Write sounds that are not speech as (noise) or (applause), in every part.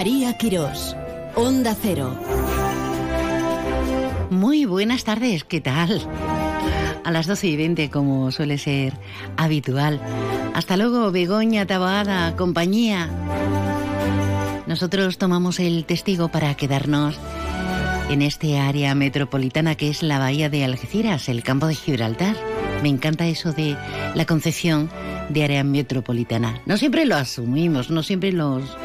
María Quirós, Onda Cero. Muy buenas tardes, ¿qué tal? A las 12 y 20, como suele ser habitual. Hasta luego, Begoña Taboada, compañía. Nosotros tomamos el testigo para quedarnos en este área metropolitana que es la bahía de Algeciras, el campo de Gibraltar. Me encanta eso de la concepción de área metropolitana. No siempre lo asumimos, no siempre los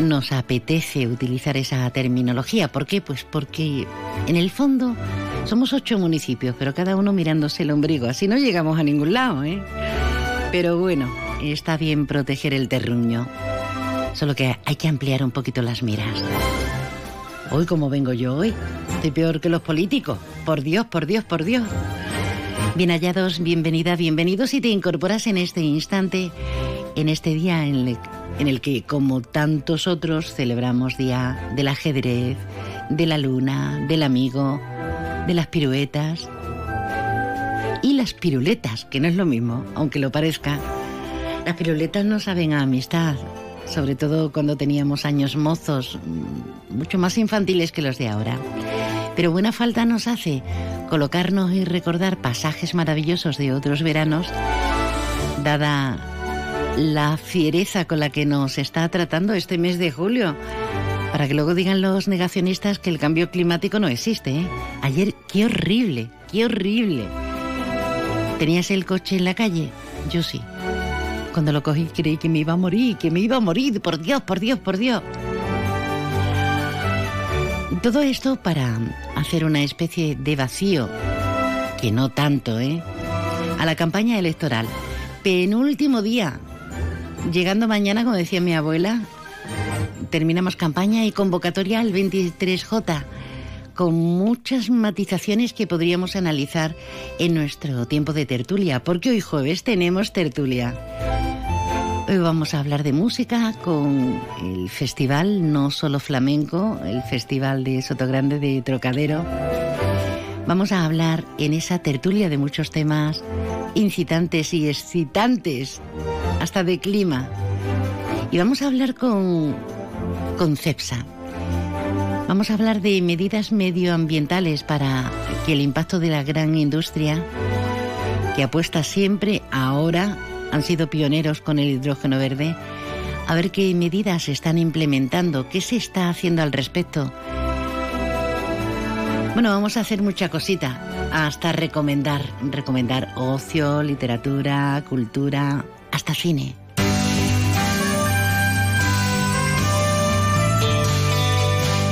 nos apetece utilizar esa terminología. ¿Por qué? Pues porque en el fondo somos ocho municipios, pero cada uno mirándose el ombligo. Así no llegamos a ningún lado, ¿eh? Pero bueno, está bien proteger el terruño. Solo que hay que ampliar un poquito las miras. Hoy, como vengo yo hoy, estoy peor que los políticos. Por Dios, por Dios, por Dios. Bien hallados, bienvenida, bienvenidos si te incorporas en este instante, en este día en el en el que, como tantos otros, celebramos Día del Ajedrez, de la Luna, del Amigo, de las piruetas y las piruletas, que no es lo mismo, aunque lo parezca. Las piruletas no saben a amistad, sobre todo cuando teníamos años mozos, mm, mucho más infantiles que los de ahora. Pero buena falta nos hace colocarnos y recordar pasajes maravillosos de otros veranos, dada la fiereza con la que nos está tratando este mes de julio. Para que luego digan los negacionistas que el cambio climático no existe. ¿eh? Ayer, qué horrible, qué horrible. ¿Tenías el coche en la calle? Yo sí. Cuando lo cogí creí que me iba a morir, que me iba a morir. Por Dios, por Dios, por Dios. Todo esto para hacer una especie de vacío, que no tanto, ¿eh? A la campaña electoral. Penúltimo día, Llegando mañana, como decía mi abuela, terminamos campaña y convocatoria al 23J, con muchas matizaciones que podríamos analizar en nuestro tiempo de tertulia, porque hoy jueves tenemos tertulia. Hoy vamos a hablar de música con el festival No Solo Flamenco, el festival de Sotogrande de Trocadero. Vamos a hablar en esa tertulia de muchos temas incitantes y excitantes hasta de clima. Y vamos a hablar con, con CEPSA. Vamos a hablar de medidas medioambientales para que el impacto de la gran industria, que apuesta siempre ahora, han sido pioneros con el hidrógeno verde, a ver qué medidas se están implementando, qué se está haciendo al respecto. Bueno, vamos a hacer mucha cosita, hasta recomendar, recomendar ocio, literatura, cultura, hasta cine.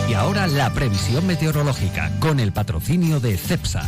Y ahora la previsión meteorológica con el patrocinio de CEPSA.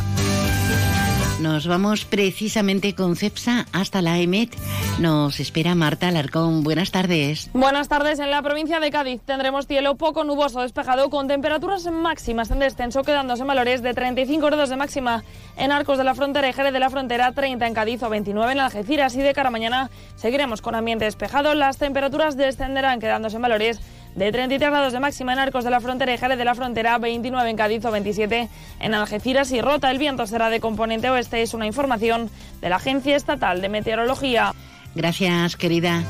Nos vamos precisamente con CEPSA hasta la EMET. Nos espera Marta Alarcón. Buenas tardes. Buenas tardes. En la provincia de Cádiz tendremos cielo poco nuboso despejado con temperaturas máximas en descenso, quedándose en valores de 35 grados de máxima en Arcos de la Frontera y Jerez de la Frontera, 30 en Cádiz o 29 en Algeciras. Y de cara a mañana seguiremos con ambiente despejado. Las temperaturas descenderán, quedándose en valores de 33 grados de máxima en Arcos de la Frontera y Jerez de la Frontera, 29 en Cádiz o 27 en Algeciras y Rota. El viento será de componente oeste, es una información de la Agencia Estatal de Meteorología. Gracias, querida.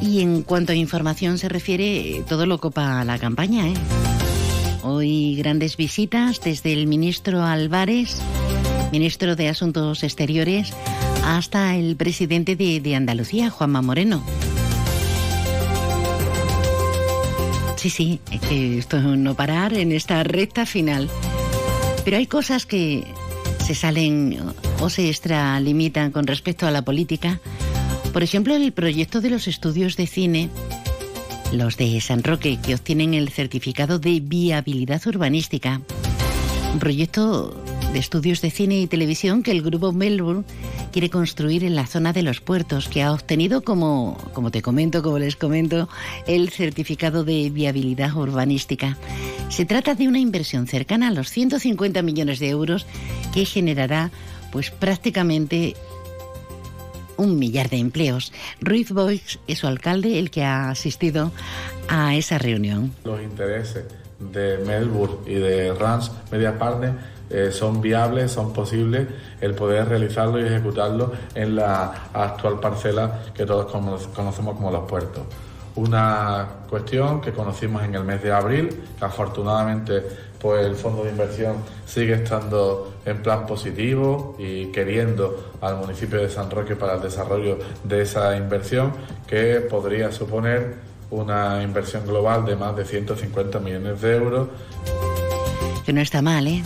Y en cuanto a información se refiere, todo lo copa la campaña. ¿eh? Hoy grandes visitas desde el ministro Álvarez, ministro de Asuntos Exteriores, hasta el presidente de, Andalucía, Juanma Moreno. Sí, sí, es que esto no parar en esta recta final. Pero hay cosas que se salen o se extralimitan con respecto a la política. Por ejemplo, el proyecto de los estudios de cine, los de San Roque, que obtienen el certificado de viabilidad urbanística. Un proyecto de estudios de cine y televisión que el grupo Melbourne quiere construir en la zona de los puertos, que ha obtenido, como, como te comento, como les comento, el certificado de viabilidad urbanística. Se trata de una inversión cercana a los 150 millones de euros que generará pues prácticamente un millar de empleos. Ruiz Boix es su alcalde el que ha asistido a esa reunión. Los intereses de Melbourne y de Rans Media Partner eh, son viables, son posibles el poder realizarlo y ejecutarlo en la actual parcela que todos conocemos como los puertos. Una cuestión que conocimos en el mes de abril, que afortunadamente pues el fondo de inversión sigue estando en plan positivo y queriendo al municipio de San Roque para el desarrollo de esa inversión que podría suponer una inversión global de más de 150 millones de euros. Que no está mal, ¿eh?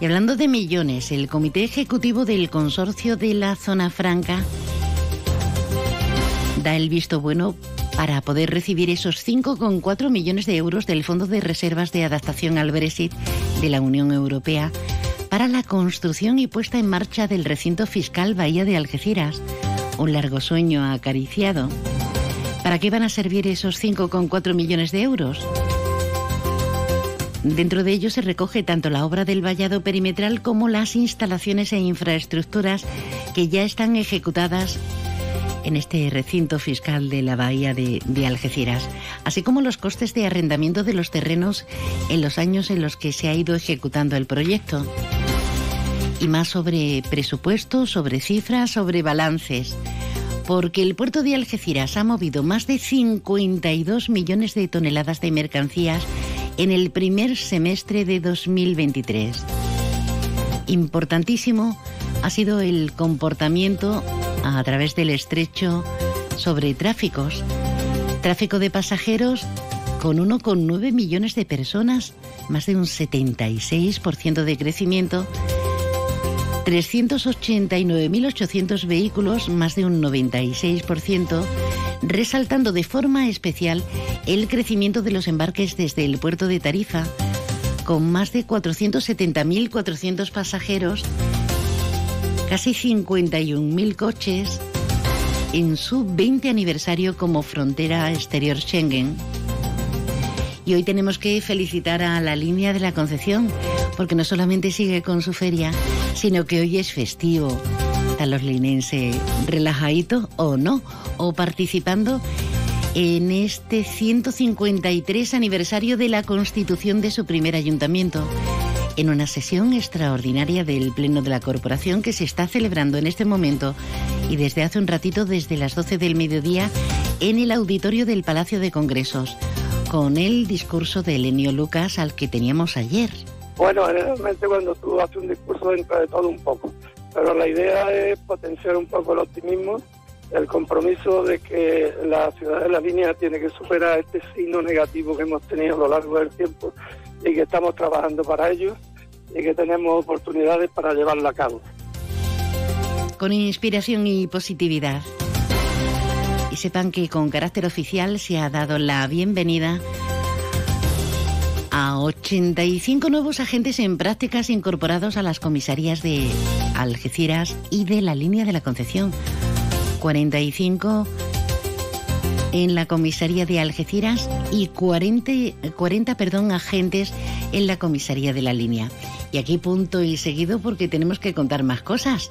Y hablando de millones, el Comité Ejecutivo del Consorcio de la Zona Franca da el visto bueno para poder recibir esos 5,4 millones de euros del Fondo de Reservas de Adaptación al Brexit de la Unión Europea para la construcción y puesta en marcha del recinto fiscal Bahía de Algeciras, un largo sueño acariciado. ¿Para qué van a servir esos 5,4 millones de euros? Dentro de ello se recoge tanto la obra del vallado perimetral como las instalaciones e infraestructuras que ya están ejecutadas en este recinto fiscal de la bahía de, Algeciras, así como los costes de arrendamiento de los terrenos en los años en los que se ha ido ejecutando el proyecto. Y más sobre presupuestos, sobre cifras, sobre balances porque el puerto de Algeciras ha movido más de 52 millones de toneladas de mercancías en el primer semestre de 2023. Importantísimo ha sido el comportamiento a través del estrecho sobre tráficos. Tráfico de pasajeros con 1,9 millones de personas, más de un 76% de crecimiento 389.800 vehículos, más de un 96%, resaltando de forma especial el crecimiento de los embarques desde el puerto de Tarifa, con más de 470.400 pasajeros, casi 51.000 coches, en su 20 aniversario como frontera exterior Schengen. Y hoy tenemos que felicitar a la línea de la Concepción, porque no solamente sigue con su feria, sino que hoy es festivo. Linenses relajadito o no, o participando en este 153 aniversario de la constitución de su primer ayuntamiento, en una sesión extraordinaria del Pleno de la Corporación que se está celebrando en este momento y desde hace un ratito, desde las 12 del mediodía, en el auditorio del Palacio de Congresos, con el discurso de Elenio Lucas al que teníamos ayer. Bueno, realmente cuando tú haces un discurso dentro de todo un poco, pero la idea es potenciar un poco el optimismo, el compromiso de que la ciudad de la línea tiene que superar este signo negativo que hemos tenido a lo largo del tiempo y que estamos trabajando para ello y que tenemos oportunidades para llevarla a cabo. Con inspiración y positividad. Y sepan que con carácter oficial se ha dado la bienvenida a 85 nuevos agentes en prácticas incorporados a las comisarías de Algeciras y de la línea de la Concepción. 45 en la comisaría de Algeciras y 40, 40 perdón, agentes en la comisaría de la línea. Y aquí punto y seguido porque tenemos que contar más cosas.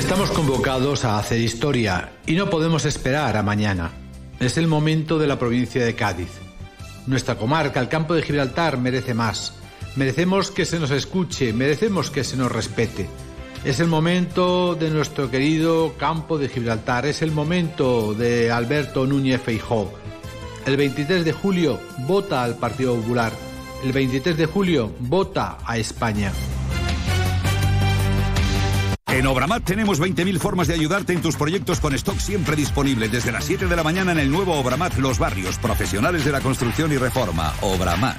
Estamos convocados a hacer historia y no podemos esperar a mañana. Es el momento de la provincia de Cádiz. Nuestra comarca, el campo de Gibraltar, merece más. Merecemos que se nos escuche, merecemos que se nos respete. Es el momento de nuestro querido campo de Gibraltar, es el momento de Alberto Núñez Feijó. El 23 de julio vota al Partido Popular. El 23 de julio vota a España. En Obramat tenemos 20.000 formas de ayudarte en tus proyectos con stock siempre disponible desde las 7 de la mañana en el nuevo Obramat Los Barrios, profesionales de la construcción y reforma. Obramat.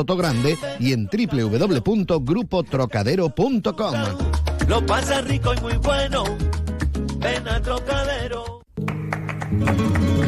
Sotogrande y en www.grupotrocadero.com. Lo pasa rico y muy bueno. Ven a Trocadero.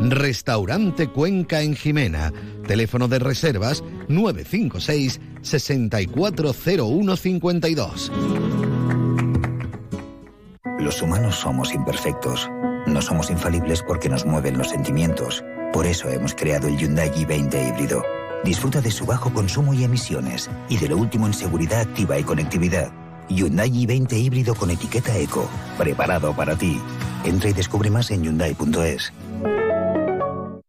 Restaurante Cuenca en Jimena. Teléfono de reservas 956 640152. Los humanos somos imperfectos. No somos infalibles porque nos mueven los sentimientos. Por eso hemos creado el Hyundai i20 híbrido. Disfruta de su bajo consumo y emisiones y de lo último en seguridad activa y conectividad. Hyundai i20 híbrido con etiqueta eco. Preparado para ti. Entra y descubre más en hyundai.es.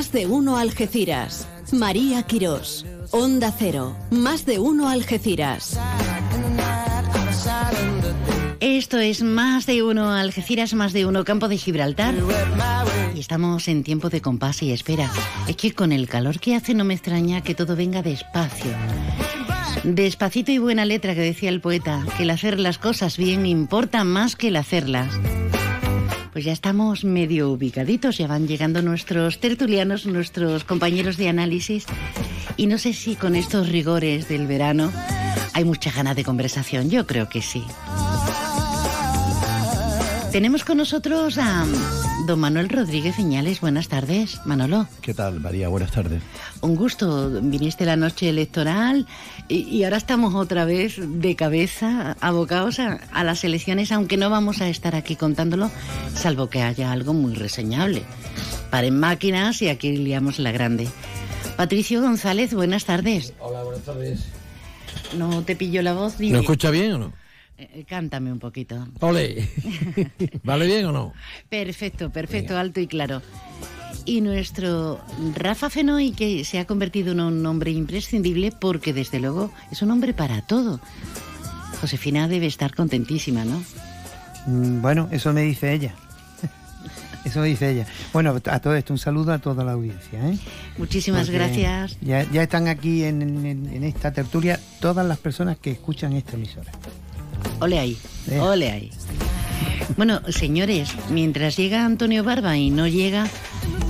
Más de uno Algeciras. María Quirós. Onda Cero. Más de uno Algeciras. Esto es más de uno Algeciras, más de uno Campo de Gibraltar. Y estamos en tiempo de compás y espera. Es que con el calor que hace no me extraña que todo venga despacio. Despacito y buena letra que decía el poeta, que el hacer las cosas bien importa más que el hacerlas. Pues ya estamos medio ubicaditos, ya van llegando nuestros tertulianos, nuestros compañeros de análisis. Y no sé si con estos rigores del verano hay mucha ganas de conversación. Yo creo que sí. Tenemos con nosotros a don Manuel Rodríguez Iñales. Buenas tardes, Manolo. ¿Qué tal, María? Buenas tardes. Un gusto. Viniste la noche electoral y, y ahora estamos otra vez de cabeza abocados a, a, las elecciones, aunque no vamos a estar aquí contándolo, salvo que haya algo muy reseñable. Paren máquinas y aquí liamos la grande. Patricio González, buenas tardes. Hola, buenas tardes. No te pillo la voz. Dime. ¿Me escucha bien o no? Eh, cántame un poquito. Ole. (laughs) ¿Vale bien o no? Perfecto, perfecto, Venga. alto y claro. Y nuestro Rafa Fenoy, que se ha convertido en un hombre imprescindible porque desde luego es un hombre para todo. Josefina debe estar contentísima, ¿no? Mm, Bueno, eso me dice ella. (laughs) Eso dice ella. Bueno, a todo esto un saludo a toda la audiencia. ¿eh? Muchísimas Porque gracias. Ya, ya, están aquí en, en, en, esta tertulia todas las personas que escuchan esta emisora. Ole ahí, eh. ole ahí. Bueno, señores, mientras llega Antonio Barba y no llega,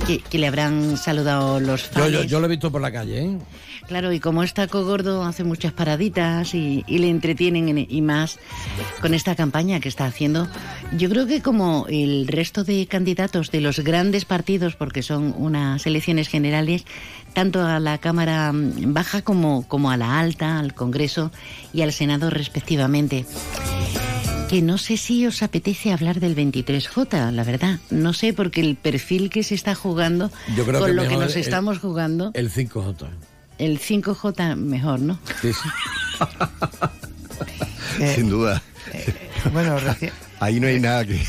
que, que le habrán saludado los fans. Yo, yo, yo, lo he visto por la calle, ¿eh? Claro, y como está Cogordo, hace muchas paraditas y, y, le entretienen y más con esta campaña que está haciendo. Yo creo que como el resto de candidatos de los grandes partidos, porque son unas elecciones generales, tanto a la Cámara Baja como, como a la Alta, al Congreso y al Senado respectivamente que no sé si os apetece hablar del 23J, la verdad. No sé, porque el perfil que se está jugando Yo creo con que lo que nos el, estamos jugando. El 5J. El 5J mejor, ¿no? Sí, sí. (laughs) eh, Sin duda. Eh, bueno, reci... (laughs) ahí no hay nada que,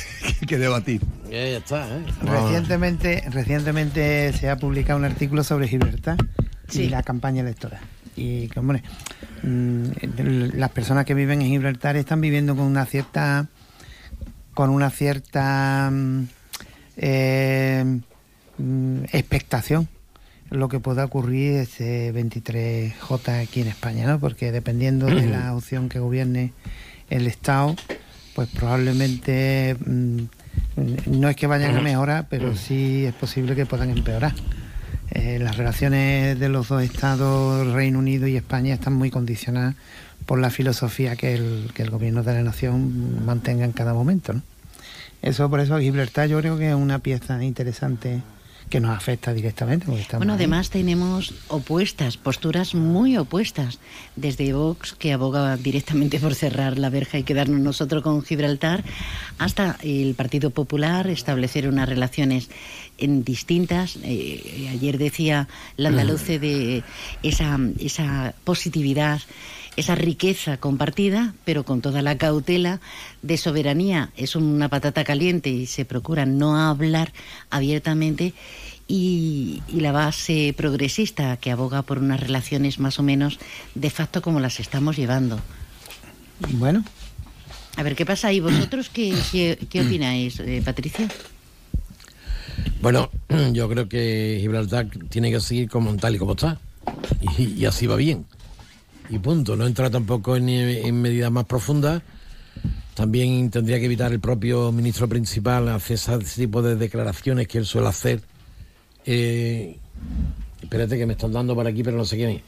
que debatir. Ya, ya está, ¿eh? Recientemente, recientemente se ha publicado un artículo sobre Gibraltar sí. y la campaña electoral. Y, hombre, mm, las personas que viven en Gibraltar están viviendo con una cierta con una cierta mm, eh, mm, expectación lo que pueda ocurrir este 23J aquí en España, ¿no? Porque dependiendo de la opción que gobierne el Estado, pues probablemente mm, no es que vayan a mejorar, pero sí es posible que puedan empeorar. Eh, las relaciones de los dos estados, Reino Unido y España, están muy condicionadas por la filosofía que el, que el gobierno de la nación mantenga en cada momento. ¿no? Eso por eso Gibraltar yo creo que es una pieza interesante que nos afecta directamente. Bueno, ahí. además tenemos opuestas, posturas muy opuestas. Desde Vox, que aboga directamente por cerrar la verja y quedarnos nosotros con Gibraltar, hasta el Partido Popular, establecer unas relaciones en distintas. Eh, ayer decía la andaluce de esa, esa positividad esa riqueza compartida, pero con toda la cautela de soberanía. Es una patata caliente y se procura no hablar abiertamente. Y, y la base progresista que aboga por unas relaciones más o menos de facto como las estamos llevando. Bueno. A ver, ¿qué pasa ahí? ¿Vosotros qué, qué, qué opináis, eh, Patricia? Bueno, yo creo que Gibraltar tiene que seguir como tal y como está. Y, y así va bien. Y punto. No entra tampoco en, en medidas más profundas. También tendría que evitar el propio ministro principal hacer ese tipo de declaraciones que él suele hacer. Eh, espérate que me están dando por aquí, pero no sé quién es.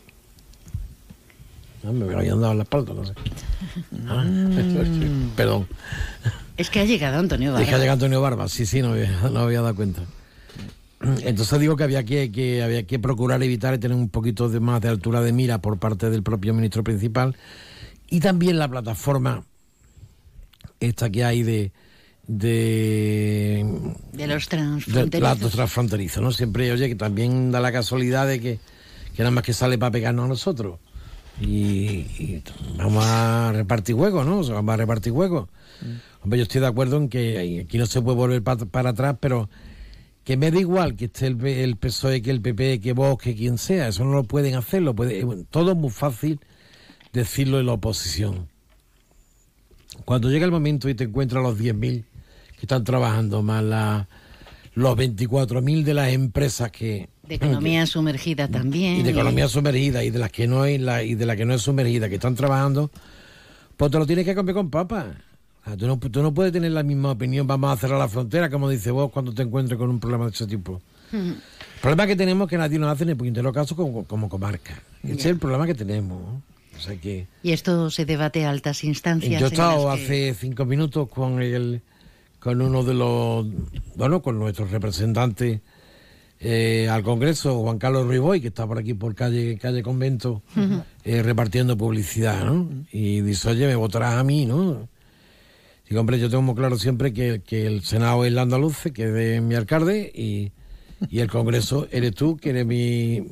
Ah, me habían dado en la espalda, no sé. Ah, (laughs) perdón. Es que ha llegado Antonio Es Barba. que ha llegado Antonio Barba, sí, sí, no, había- no había dado cuenta. Entonces digo que había que, que había que procurar evitar y tener un poquito de más de altura de mira por parte del propio ministro principal y también la plataforma esta que hay de de, De los de transfronterizos. platos transfronterizos, ¿no? Siempre, oye, que también da la casualidad de que, que nada más que sale para pegarnos a nosotros. Y, y vamos a repartir huevos, ¿no? O sea, vamos a repartir huevos. Hombre, yo estoy de acuerdo en que aquí no se puede volver pa- para atrás, pero que me da igual que esté el, el PSOE, que el PP, que Vox, que quien sea. Eso no lo pueden hacer. Lo puede, bueno, todo es muy fácil decirlo en la oposición. Cuando llega el momento y te encuentras los 10.000 que están trabajando, más la- los 24.000 de las empresas que... De economía sumergida también. Y de economía sumergida y de las que no hay la, y de la que no es sumergida, que están trabajando, pues te lo tienes que comer con papas. Sea, tú, no, tú no puedes tener la misma opinión, vamos a cerrar la frontera, como dice vos, cuando te encuentres con un problema de ese tipo. El problema que tenemos es que nadie nos hace ni puñetero caso como, como comarca. Ese es el problema que tenemos. O sea que... Y esto se debate a altas instancias. Yo he estado que- hace cinco minutos con el, con uno de los, bueno, con nuestros representantes eh, al Congreso, Juan Carlos Riboy, que está por aquí por calle, calle Convento, eh, repartiendo publicidad, ¿no? Y dice, oye, me votarás a mí, ¿no? Digo, hombre, yo tengo muy claro siempre que, que el Senado es el andaluce, que es de mi alcalde, y, y el Congreso eres tú, que eres mi,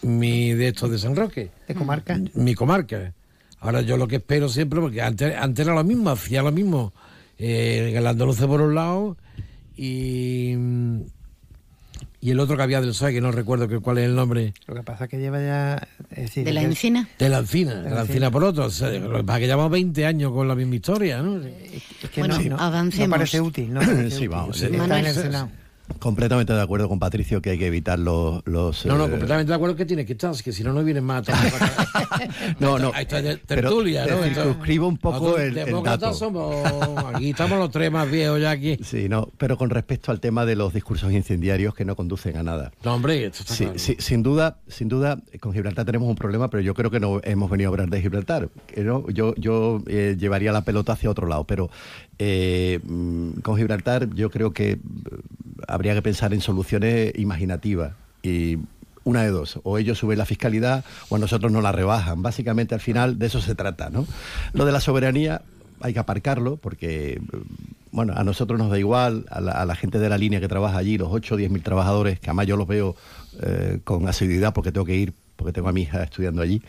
mi de estos de San Roque de comarca. mi comarca. Ahora yo lo que espero siempre, porque antes, antes era lo mismo, hacía lo mismo. Eh, el andaluce por un lado y, y el otro que había del PSOE, que no recuerdo que, cuál es el nombre. Lo que pasa es que lleva ya... es decir, ¿De la encina? De la encina, de la la encina por otro. O sea, lo que pasa es que llevamos 20 años con la misma historia, ¿no? Es que Bueno, no, no- avancemos. no parece útil. No parece Sí, útil. vamos. Está Manuel. en el Senado. Completamente de acuerdo con Patricio que hay que evitar los... los No, no, eh, completamente de acuerdo que tiene que estar, es que si no, no vienen más (laughs) No, no. Ahí está Pero tertulia, te ¿no? circunscribo un poco el- el dato. somos, aquí estamos los tres más viejos ya aquí. Sí, no, pero con respecto al tema de los discursos incendiarios que no conducen a nada. No, hombre, esto está Sí, claro. sí, sin duda, sin duda, con Gibraltar tenemos un problema, pero yo creo que no hemos venido a hablar de Gibraltar. No, yo yo eh, llevaría la pelota hacia otro lado, pero eh, mm, con Gibraltar yo creo que eh, habría que pensar en soluciones imaginativas y una de dos, o ellos suben la fiscalidad o a nosotros nos la rebajan. Básicamente al final de eso se trata, ¿no? Lo de la soberanía hay que aparcarlo porque, eh, bueno, a nosotros nos da igual, a la, a la gente de la línea que trabaja allí, los 8 o 10 mil trabajadores, que además yo los veo eh, con asiduidad porque tengo que ir porque tengo a mi hija estudiando allí,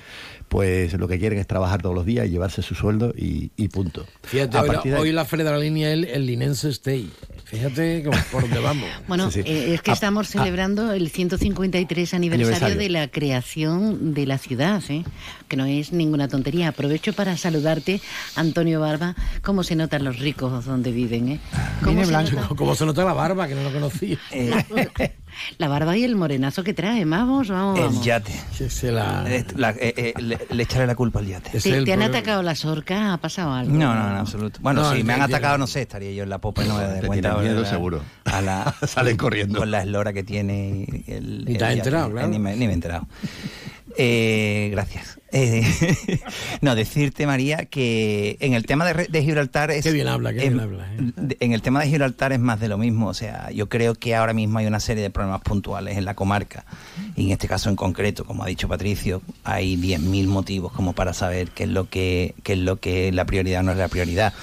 pues lo que quieren es trabajar todos los días y llevarse su sueldo y, y punto. Fíjate, A hoy, la, de hoy la feria de la línea es el, el Linense Stay. Fíjate cómo- por dónde vamos. (laughs) Bueno, eh, es que Ah, estamos ah, celebrando el 153 aniversario, Aniversario. de la creación de la ciudad, ¿eh? que no es ninguna tontería. Aprovecho para saludarte, Antonio Barba. ¿Cómo se notan los ricos donde viven? Eh? ¿Cómo Viene se blanco. nota? (laughs) Como se nota la barba, que no lo conocía. (laughs) La barba y el morenazo que trae. Vamos, vamos. El vamos. yate. la... Eh, la- eh, eh, le, echaré la culpa al yate. ¿Te, te han atacado las orcas? ¿Ha pasado algo? No, no, en absoluto. Bueno, No, si me han atacado, no sé, estaría yo en la popa y no me Te cuenta. tienen miedo, seguro. A la, (laughs) Salen corriendo. Con la eslora que tiene el. Ni te has enterado, Eh, claro. Ni me, ni me he enterado. Eh, gracias. Eh, (laughs) no, decirte, María, que en el tema de, Gibraltar es. Qué bien habla, qué es- bien habla. ¿eh? En el tema de Gibraltar es más de lo mismo. O sea, yo creo que ahora mismo hay una serie de problemas puntuales en la comarca. Y en este caso en concreto, como ha dicho Patricio, hay 10.000 motivos como para saber qué es lo que, qué es lo que la prioridad o no es la prioridad.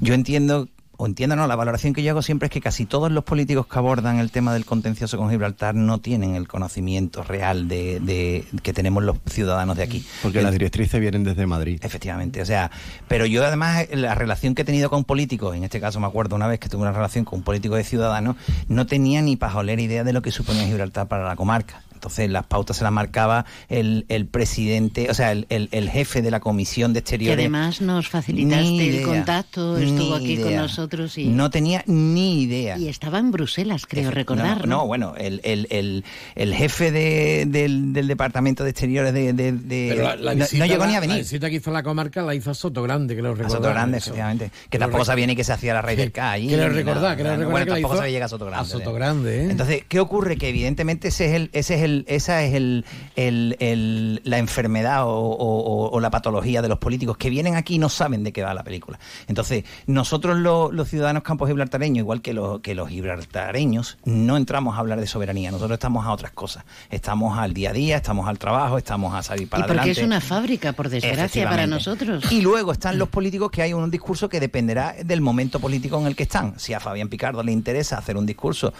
Yo entiendo. O entiendo, no, la valoración que yo hago siempre es que casi todos los políticos que abordan el tema del contencioso con Gibraltar no tienen el conocimiento real de, de- que tenemos los ciudadanos de aquí. Porque El- las directrices vienen desde Madrid. Efectivamente, o sea, pero yo además la relación que he tenido con políticos, en este caso me acuerdo una vez que tuve una relación con un político de Ciudadanos, no tenía ni pajolera idea de lo que suponía Gibraltar para la comarca. Entonces las pautas se las marcaba el, el presidente, o sea, el, el- el jefe de la Comisión de Que Exteriores. además nos facilitaste Ni el idea, contacto, estuvo aquí con idea. nosotros y, No tenía ni idea. y estaba en Bruselas, creo recordar. No, no, bueno, el, el, el, el jefe de- del, del Departamento de Exteriores de... de- de- Pero la, la no- visita, no llegó ni a la- La venir. visita que hizo la comarca la hizo a Soto Grande, que lo A recordaba. Soto Grande, eso. efectivamente. Que tampoco sabía ni que se hacía la raíz del K allí. Que lo recordaba, que lo Bueno, recordaba que tampoco sabía llegar a Soto Grande. A Soto Grande, ¿eh? Entonces, ¿qué ocurre? Que evidentemente ese es el, ese es el, esa es el, el- el- la enfermedad o, o- o la patología de los políticos que vienen aquí y no saben de qué va la película. Entonces, nosotros lo- los ciudadanos campos gibraltareños, igual que los, que los gibraltareños, no entramos a hablar de soberanía. Nosotros estamos a otras cosas. Estamos al día a día, estamos al trabajo, estamos a salir Y para porque adelante. es una fábrica, por desgracia, para nosotros. Y luego están los políticos que hay un discurso que dependerá del momento político en el que están. Si a Fabián Picardo le interesa hacer un discurso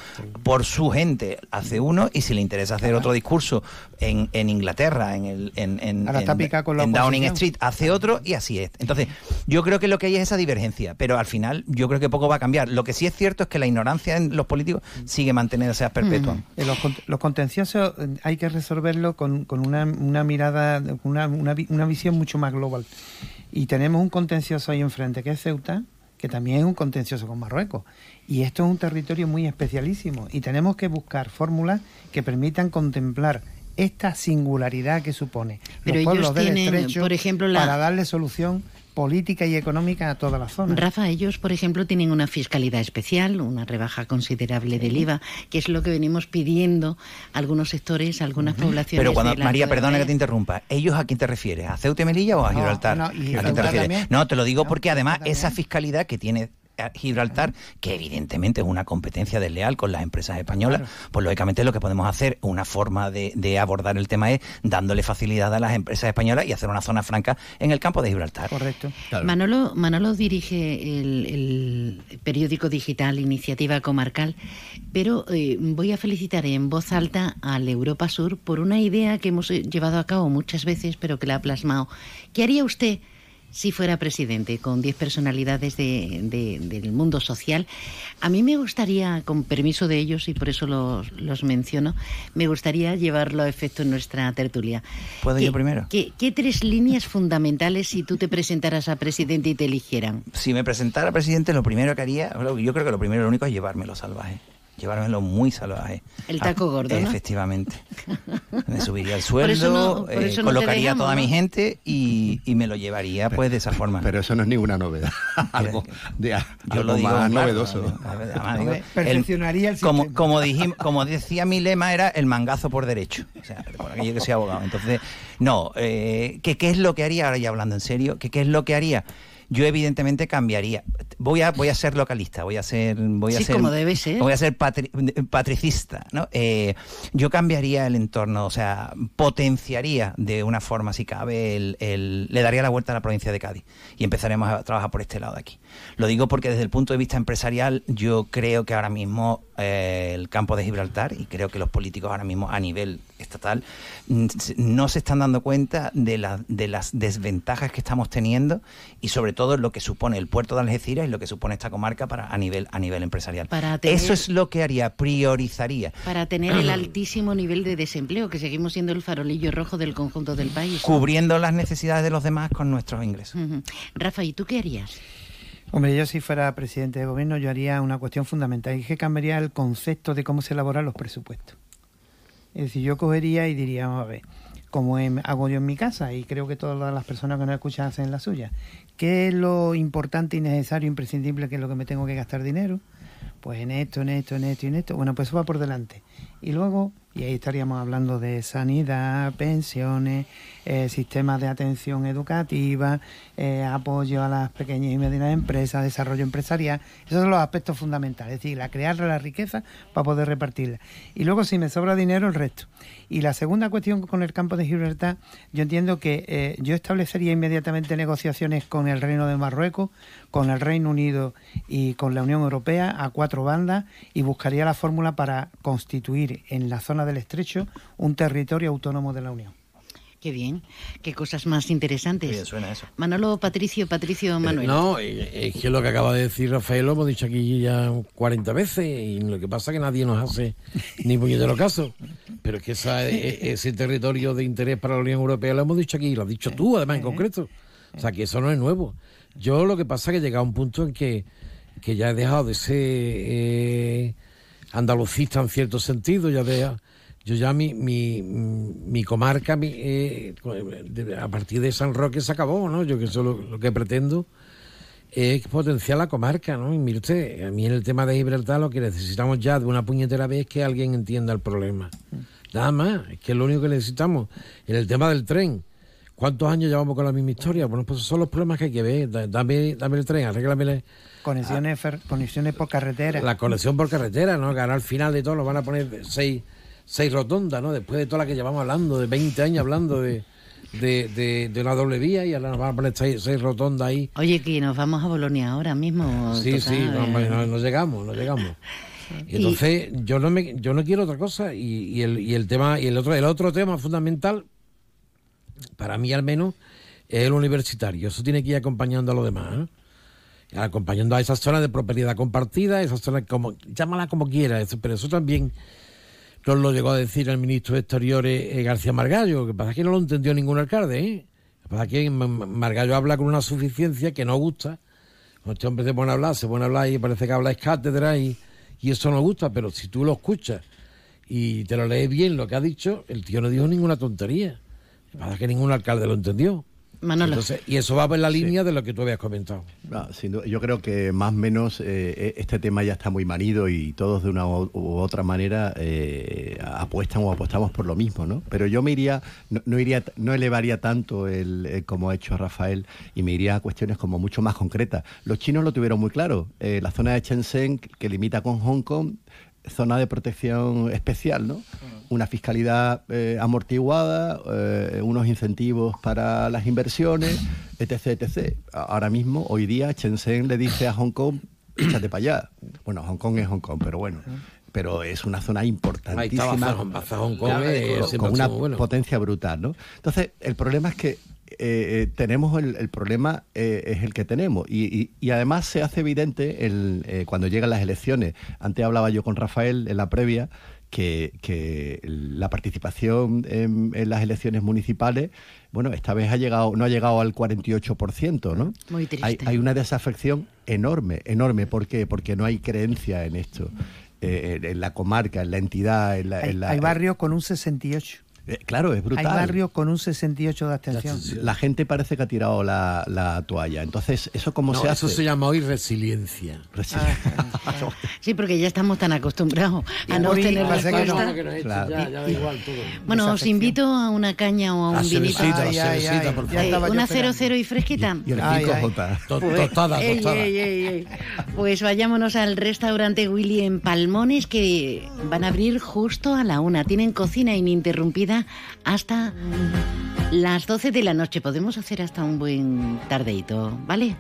por su gente, hace uno, y si le interesa hacer otro discurso en, en Inglaterra, en, el, en, en- Downing. Street, hace otro y así es. Entonces, yo creo que lo que hay es esa divergencia, pero al final yo creo que poco va a cambiar. Lo que sí es cierto es que la ignorancia en los políticos sigue manteniéndose a perpetua. Eh, Los, los contenciosos eh, hay que resolverlo con, con una, una mirada, una, una, una visión mucho más global. Y tenemos un contencioso ahí enfrente que es Ceuta, que también es un contencioso con Marruecos. Y esto es un territorio muy especialísimo. Y tenemos que buscar fórmulas que permitan contemplar esta singularidad que supone Pero los pueblos ellos del tienen, estrecho por ejemplo, la- para darle solución política y económica a toda la zona. Rafa, ellos, por ejemplo, tienen una fiscalidad especial, una rebaja considerable del IVA, que es lo que venimos pidiendo algunos sectores, algunas poblaciones. Pero cuando, María, perdona que te interrumpa, ¿ellos a quién te refieres? ¿A Ceuta y Melilla o a Gibraltar? no, y ¿A quién te Gibraltar refieres? también. No, te lo digo porque además esa fiscalidad que tiene Gibraltar, que evidentemente es una competencia desleal con las empresas españolas, pues lógicamente lo que podemos hacer, una forma de, de abordar el tema es dándole facilidad a las empresas españolas y hacer una zona franca en el campo de Gibraltar. Correcto. Manolo, Manolo dirige el, el periódico digital Iniciativa Comarcal, pero eh, voy a felicitar en voz alta al Europa Sur por una idea que hemos eh, llevado a cabo muchas veces, pero que la ha plasmado. ¿Qué haría usted si fuera presidente con 10 personalidades de- de- del mundo social? A mí me gustaría, con permiso de ellos, y por eso los, los menciono, me gustaría llevarlo a efecto en nuestra tertulia. ¿Puedo ¿Qué- yo primero? ¿Qué, qué tres líneas fundamentales si tú te presentaras a presidente y te eligieran? Si me presentara presidente, lo primero que haría, yo creo que lo primero y lo único es llevármelo salvaje. Llevármelo muy salvaje. El taco Ah, gordo, ¿no? Efectivamente. (laughs) Me subiría el no- sueldo, eh, no colocaría a toda ¿no? mi gente y, y me lo llevaría pues de esa forma. Pero eso no es ninguna novedad. (laughs) (laughs) algo de, Yo algo lo digo más claro, novedoso. además digo, el- Perfeccionaría el como, como, dijim- como decía mi lema, era el mangazo por derecho. O sea, por aquello que soy abogado. Entonces, no, eh, ¿qué, ¿qué es lo que haría? Ahora ya hablando en serio, ¿qué, ¿qué es lo que haría? Yo evidentemente cambiaría. Voy a, voy a ser localista, voy a ser, voy a Sí, ser, como debe ser. voy a ser patri- patricista, ¿no? Eh, yo cambiaría el entorno, o sea, potenciaría de una forma, si cabe, el, el- le daría la vuelta a la provincia de Cádiz y empezaremos a trabajar por este lado de aquí. Lo digo porque desde el punto de vista empresarial, yo creo que ahora mismo eh, el campo de Gibraltar y creo que los políticos ahora mismo a nivel estatal, mm, no se están dando cuenta de, la- de las desventajas que estamos teniendo y sobre todo lo que supone el puerto de Algeciras y lo que supone esta comarca para a nivel a nivel empresarial. Para tener- Eso es lo que haría, priorizaría. Para tener el (clears throat) altísimo nivel de desempleo, que seguimos siendo el farolillo rojo del conjunto del país. cubriendo las necesidades de los demás con nuestros ingresos. Ujú. Rafa, ¿y tú qué harías? Hombre, yo si fuera presidente de gobierno, yo haría una cuestión fundamental, y que cambiaría el concepto de cómo se elaboran los presupuestos. Es decir, yo cogería y diría, vamos a ver, como en- hago yo en mi casa, y creo que todas las personas que nos escuchan hacen la suya, ¿qué es lo importante y necesario, imprescindible, que es lo que me tengo que gastar dinero? Pues en esto, en esto, en esto y en esto. Bueno, pues eso va por delante. Y luego, y ahí estaríamos hablando de sanidad, pensiones, eh, sistemas de atención educativa, eh, apoyo a las pequeñas y medianas empresas, desarrollo empresarial. Esos son los aspectos fundamentales, es decir, la crear la riqueza para poder repartirla. Y luego, si me sobra dinero, el resto. Y la segunda cuestión con el campo de Gibraltar, yo entiendo que eh, yo establecería inmediatamente negociaciones con el Reino de Marruecos, con el Reino Unido y con la Unión Europea a cuatro bandas y buscaría la fórmula para constituir en la zona del estrecho un territorio autónomo de la Unión. Qué bien, qué cosas más interesantes. Bien suena eso. Manolo, Patricio, Patricio, Manuel. No, eh, es que lo que acaba de decir Rafael lo hemos dicho aquí ya 40 veces y lo que pasa es que nadie nos hace (laughs) ni puñetero caso. Pero es que esa- ese territorio de interés para la Unión Europea lo hemos dicho aquí, lo has dicho tú además en concreto. O sea que eso no es nuevo. Yo lo que pasa es que he llegado a un punto en que, que ya he dejado de ser eh, andalucista en cierto sentido, ya de, yo ya mi, mi, mi comarca, mi, eh, a partir de San Roque se acabó, ¿no? Yo que eso lo, lo que pretendo es potenciar la comarca, ¿no? Y mire usted, a mí en el tema de Gibraltar lo que necesitamos ya de una puñetera vez es que alguien entienda el problema. Nada más, es que es lo único que necesitamos. En el tema del tren, ¿cuántos años llevamos con la misma historia? Bueno, pues esos son los problemas que hay que ver. Da- Dame, dame el tren, arréglame Conexiones, fer- conexiones por carretera. la conexión por carretera, ¿no? Que ahora al final de todo nos van a poner seis, seis rotondas, ¿no? Después de toda la que llevamos hablando, de 20 años hablando de, de, de, de una doble vía y ahora nos van a poner seis, seis rotondas ahí. Oye, que nos vamos a Bolonia ahora mismo. Sí, sí, no, no, no llegamos, no llegamos. (laughs) Y entonces yo no me, yo no quiero otra cosa y, y el, y el tema y el otro el otro tema fundamental para mí al menos es el universitario. Eso tiene que ir acompañando a lo demás. ¿eh? Acompañando a esas zonas de propiedad compartida, esas zonas como llámala como quieras, pero eso también nos lo llegó a decir el ministro de Exteriores eh, García Margallo. Lo que pasa que no lo entendió ningún alcalde. ¿eh? Lo que pasa es que Margallo habla con una suficiencia que no gusta. Este hombre se pone a hablar, se pone a hablar y parece que habla es cátedra y, y eso no gusta, pero si tú lo escuchas y te lo lees bien lo que ha dicho, el tío no dijo ninguna tontería. Lo que pasa es que ningún alcalde lo entendió. Manolo. Entonces, y eso va por la línea de lo que tú habías comentado. No, sin duda, yo creo que más o menos eh, este tema ya está muy manido y todos de una u u otra manera eh, apuestan o apostamos por lo mismo, ¿no? Pero yo me iría, no, no iría, no elevaría tanto el, eh, como ha hecho Rafael y me iría a cuestiones como mucho más concretas. Los chinos lo tuvieron muy claro. Eh, la zona de Shenzhen que limita con Hong Kong zona de protección especial, ¿no? Una fiscalidad eh, amortiguada, eh, unos incentivos para las inversiones, etc, etc. A- Ahora mismo, hoy día, Shenzhen le dice a Hong Kong, échate para allá. Bueno, Hong Kong es Hong Kong, pero bueno. Pero es una zona importantísima. Ahí está Baza- Baza Hong Kong, Claro, eh, con- una bueno. potencia brutal, ¿no? Entonces, el problema es que eh, eh, tenemos el, el problema eh, es el que tenemos y, y- y además se hace evidente el, eh, cuando llegan las elecciones. Antes hablaba yo con Rafael en la previa que, que la participación en, en las elecciones municipales, bueno, esta vez ha llegado no ha llegado al 48%, ¿no? Muy triste. Hay, hay una desafección enorme, enorme. ¿Por qué? Porque no hay creencia en esto. eh, en, en la comarca, en la entidad, en la... Hay, en la- hay barrios con un 68. Eh, claro, es brutal. Hay barrios con un 68 de abstención. La gente parece que ha tirado la, la toalla. Entonces, ¿eso cómo No, se eso hace? se llama hoy resiliencia. (laughs) Sí, porque ya estamos tan acostumbrados a no tener todo. Bueno, os invito a una caña o a un La vinito. la Ay, ay, ay, yo una esperando. 00 y fresquita. Y el Ay, 5J. To- Pues, tostada, tostada. ey, ey, ey. Pues vayámonos al restaurante Willy en Palmones que van a abrir justo a la una. Tienen cocina ininterrumpida hasta las 12 de la noche. Podemos hacer hasta un buen tardeito, ¿vale?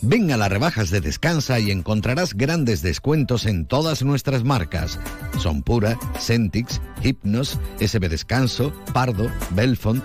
Ven a las rebajas de Descansa y encontrarás grandes descuentos en todas nuestras marcas. Son Pura, Centix, Hypnos, SB Descanso, Pardo, Belfont.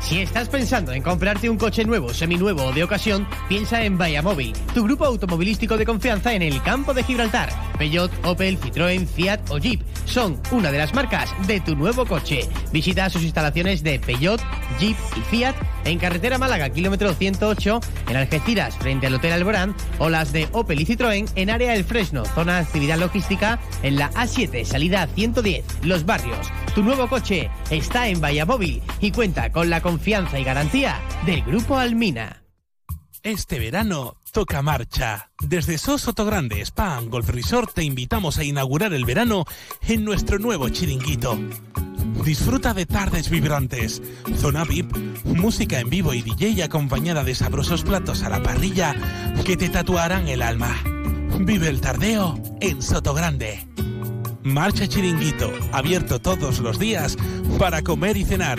Si estás pensando en comprarte un coche nuevo, seminuevo o de ocasión, piensa en Móvil, tu grupo automovilístico de confianza en el campo de Gibraltar. Peugeot, Opel, Citroën, Fiat o Jeep son una de las marcas de tu nuevo coche. Visita sus instalaciones de Peugeot, Jeep y Fiat en carretera Málaga, kilómetro 108, en Algeciras, frente al Hotel Alborán, o las de Opel y Citroën en área El Fresno, zona de actividad logística, en la A7, salida 110, Los Barrios. Tu nuevo coche está en Móvil y cuenta con la confianza y garantía del Grupo Almina. Este verano toca marcha. Desde Sosoto Grande Spa Golf Resort te invitamos a inaugurar el verano en nuestro nuevo chiringuito. Disfruta de tardes vibrantes, zona VIP, música en vivo y DJ acompañada de sabrosos platos a la parrilla que te tatuarán el alma. Vive el tardeo en Soto Grande. Marcha Chiringuito, abierto todos los días para comer y cenar.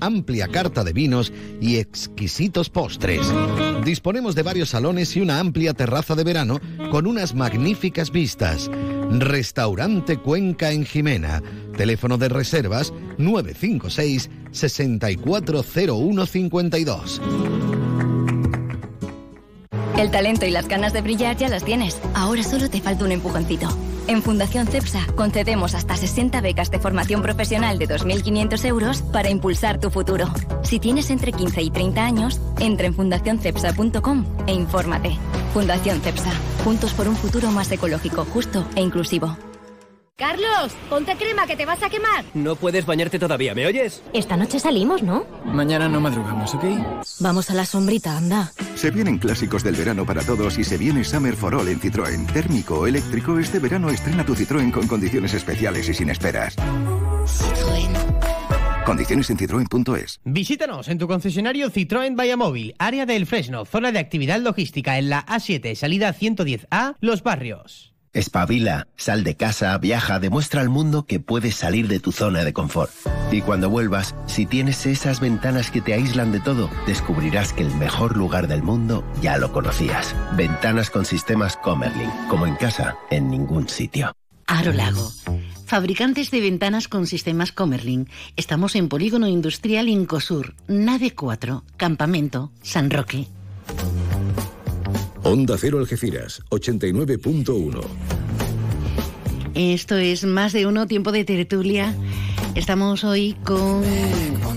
amplia carta de vinos y exquisitos postres. Disponemos de varios salones y una amplia terraza de verano con unas magníficas vistas. Restaurante Cuenca en Jimena. Teléfono de reservas 956 640152. El talento y las ganas de brillar ya las tienes. Ahora solo te falta un empujoncito. En Fundación CEPSA concedemos hasta 60 becas de formación profesional de 2.500 euros para impulsar tu futuro. Si tienes entre 15 y 30 años, entra en fundacioncepsa.com e infórmate. Fundación CEPSA, juntos por un futuro más ecológico, justo e inclusivo. Carlos, ponte crema que te vas a quemar. No puedes bañarte todavía, ¿me oyes? Esta noche salimos, ¿no? Mañana no madrugamos, ¿ok? Vamos a la sombrita, anda. Se vienen clásicos del verano para todos y se viene Summer for All en Citroën. Térmico o eléctrico, este verano estrena tu Citroën con condiciones especiales y sin esperas. Citroën. Condiciones en citroen.es. Visítanos en tu concesionario Citroën Móvil, área del Fresno, zona de actividad logística en la A7, salida 110A, Los Barrios. Espabila, sal de casa, viaja, demuestra al mundo que puedes salir de tu zona de confort. Y cuando vuelvas, si tienes esas ventanas que te aíslan de todo, descubrirás que el mejor lugar del mundo ya lo conocías. Ventanas con sistemas Comerlin, como en casa, en ningún sitio. Aro Lago. Fabricantes de ventanas con sistemas Comerlin. Estamos en Polígono Industrial Incosur, Nave 4, Campamento, San Roque. Onda Cero Algeciras, 89.1. Esto es más de uno tiempo de tertulia. Estamos hoy con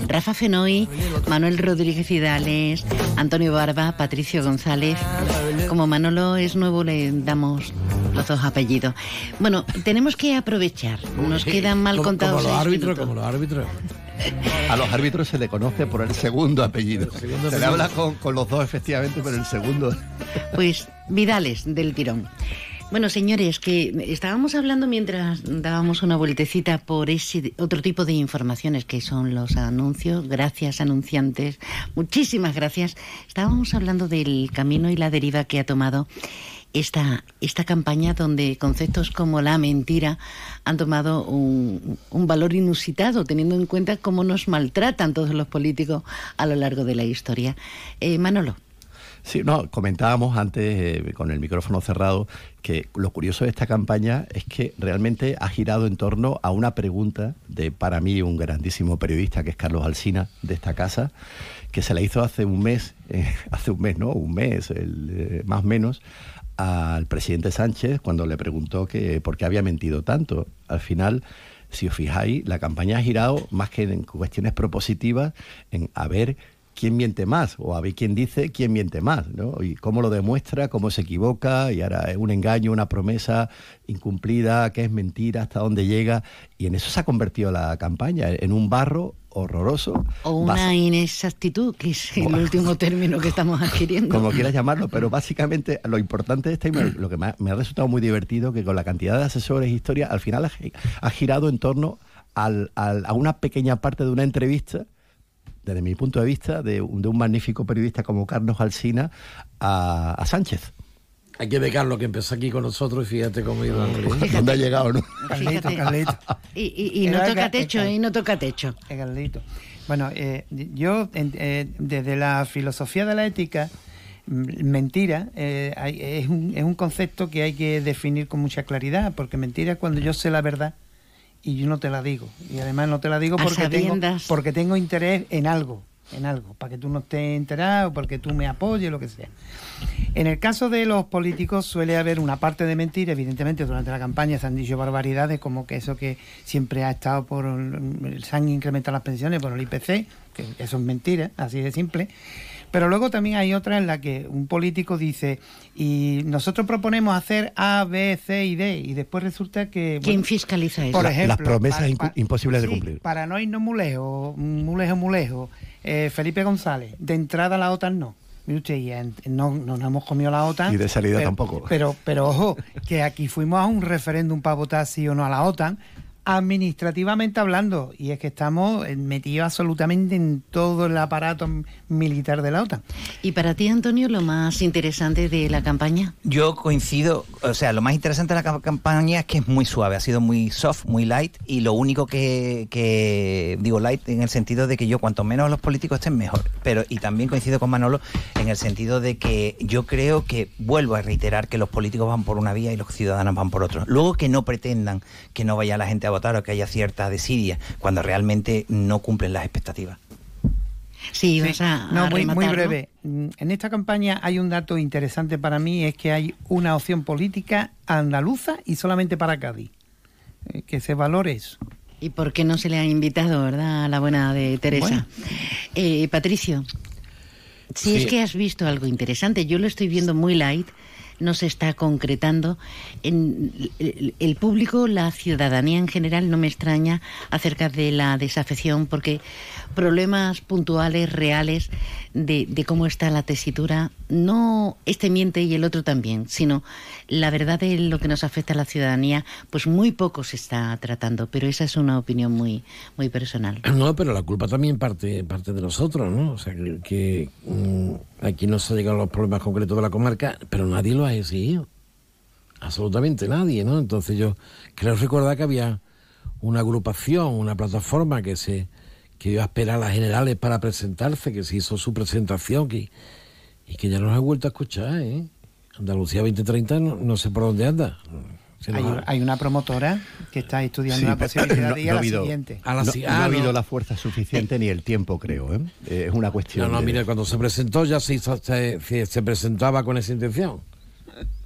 Rafa Fenoy, Manuel Rodríguez Hidales, Antonio Barba, Patricio González. Como Manolo es nuevo, le damos los dos apellidos. Bueno, tenemos que aprovechar. Nos quedan mal contados. Como los árbitros, como los árbitros. A los árbitros se le conoce por el segundo apellido. se le habla con, con, los dos, efectivamente, pero el segundo. Pues Vidales del tirón. Bueno, señores, que estábamos hablando mientras dábamos una vueltecita por ese otro tipo de informaciones que son los anuncios. Gracias, anunciantes. Muchísimas gracias. Estábamos hablando del camino y la deriva que ha tomado esta, esta campaña donde conceptos como la mentira han tomado un, un, valor inusitado, teniendo en cuenta cómo nos maltratan todos los políticos a lo largo de la historia. Eh, Manolo. Sí, no, comentábamos antes eh, con el micrófono cerrado que lo curioso de esta campaña es que realmente ha girado en torno a una pregunta de, para mí, un grandísimo periodista que es Carlos Alsina de esta casa, que se la hizo hace un mes, eh, (laughs) hace un mes, ¿no? Un mes, el, eh, más o menos, al presidente Sánchez cuando le preguntó que por qué había mentido tanto. Al final, si os fijáis, la campaña ha girado más que en cuestiones propositivas, en a ver quién miente más, o a ver quién dice quién miente más, ¿no? Y cómo lo demuestra, cómo se equivoca, y ahora es un engaño, una promesa incumplida, que es mentira, hasta dónde llega, y en eso se ha convertido la campaña, en un barro horroroso. O una inexactitud, que es el último término que estamos (laughs) adquiriendo. Como quieras llamarlo, pero básicamente lo importante de este lo que me ha, me ha resultado muy divertido, que con la cantidad de asesores e historia, al final ha, ha girado en torno al, al, a una pequeña parte de una entrevista desde mi punto de vista, de, un, de un magnífico periodista como Carlos Alsina a, a Sánchez. Hay que ver Carlos que empezó aquí con nosotros y fíjate cómo iba. ¿Dónde ha llegado, no? (laughs) Carlito, Carlito. Y, y, y no toca techo, y no toca techo. Carlito. Bueno, eh, yo eh, desde la filosofía de la ética, mentira eh, hay, es, un, es un concepto que hay que definir con mucha claridad, porque mentira es cuando yo sé la verdad y yo no te la digo. Y además no te la digo porque tengo, porque tengo interés en algo, en algo, para que tú no estés enterado, porque tú me apoyes, lo que sea. En el caso de los políticos suele haber una parte de mentira, evidentemente durante la campaña se han dicho barbaridades como que eso que siempre ha estado por, se han incrementado las pensiones por el IPC, que eso es mentira, así de simple. Pero luego también hay otra en la que un político dice, y nosotros proponemos hacer A, B, C y D, y después resulta que... ¿Quién fiscaliza eso? Por ejemplo, Las promesas para, para, imposibles sí, de cumplir. Para no irnos muy lejos, muy lejos, muy lejos, eh, Felipe González, de entrada a la OTAN no. Usted, y no, no nos hemos comido la OTAN. Y de salida pero, tampoco. Pero, pero ojo, que aquí fuimos a un referéndum para votar sí o no a la OTAN, administrativamente hablando, y es que estamos metidos absolutamente en todo el aparato militar de la OTAN. ¿Y para ti, Antonio, lo más interesante de la campaña? Yo coincido, o sea, lo más interesante de la campaña es que es muy suave, ha sido muy soft, muy light, y lo único que, que digo light en el sentido de que yo cuanto menos los políticos estén mejor, pero y también coincido con Manolo en el sentido de que yo creo que vuelvo a reiterar que los políticos van por una vía y los ciudadanos van por otra. Luego que no pretendan que no vaya la gente a votar o que haya cierta desidia cuando realmente no cumplen las expectativas. Sí, vas a, no, a muy, muy rematarlo. breve. En esta campaña hay un dato interesante para mí, es que hay una opción política andaluza y solamente para Cádiz. Eh, que se valore eso. ¿Y por qué no se le ha invitado, verdad, a la buena de Teresa? Bueno. Eh, Patricio, si Sí. es que has visto algo interesante, yo lo estoy viendo muy light, no se está concretando. En el, público, la ciudadanía en general, no me extraña acerca de la desafección, porque problemas puntuales, reales, de, cómo está la tesitura, no este miente y el otro también, sino la verdad de lo que nos afecta a la ciudadanía, pues muy poco se está tratando, pero esa es una opinión muy, muy personal. No, pero la culpa también parte, parte de nosotros, ¿no? O sea, que, mm, aquí no se han llegado los problemas concretos de la comarca, pero nadie lo ha exigido. Absolutamente nadie, ¿no? Entonces yo creo recordar que había una agrupación, una plataforma que se que iba a esperar a las generales para presentarse, que se hizo su presentación que, y que ya no nos ha vuelto a escuchar, ¿eh? Andalucía 2030 no, no sé por dónde anda. Se Hay, ha- hay una promotora que está estudiando Sí, la posibilidad no- de ir a no la ha habido- siguiente. A la no, si- no ah, ha habido no. la fuerza suficiente ni el tiempo, creo. ¿eh? Eh, Es una No, cuestión. no, de- mire, cuando se presentó ya se, hizo- se, se- se presentaba con esa intención.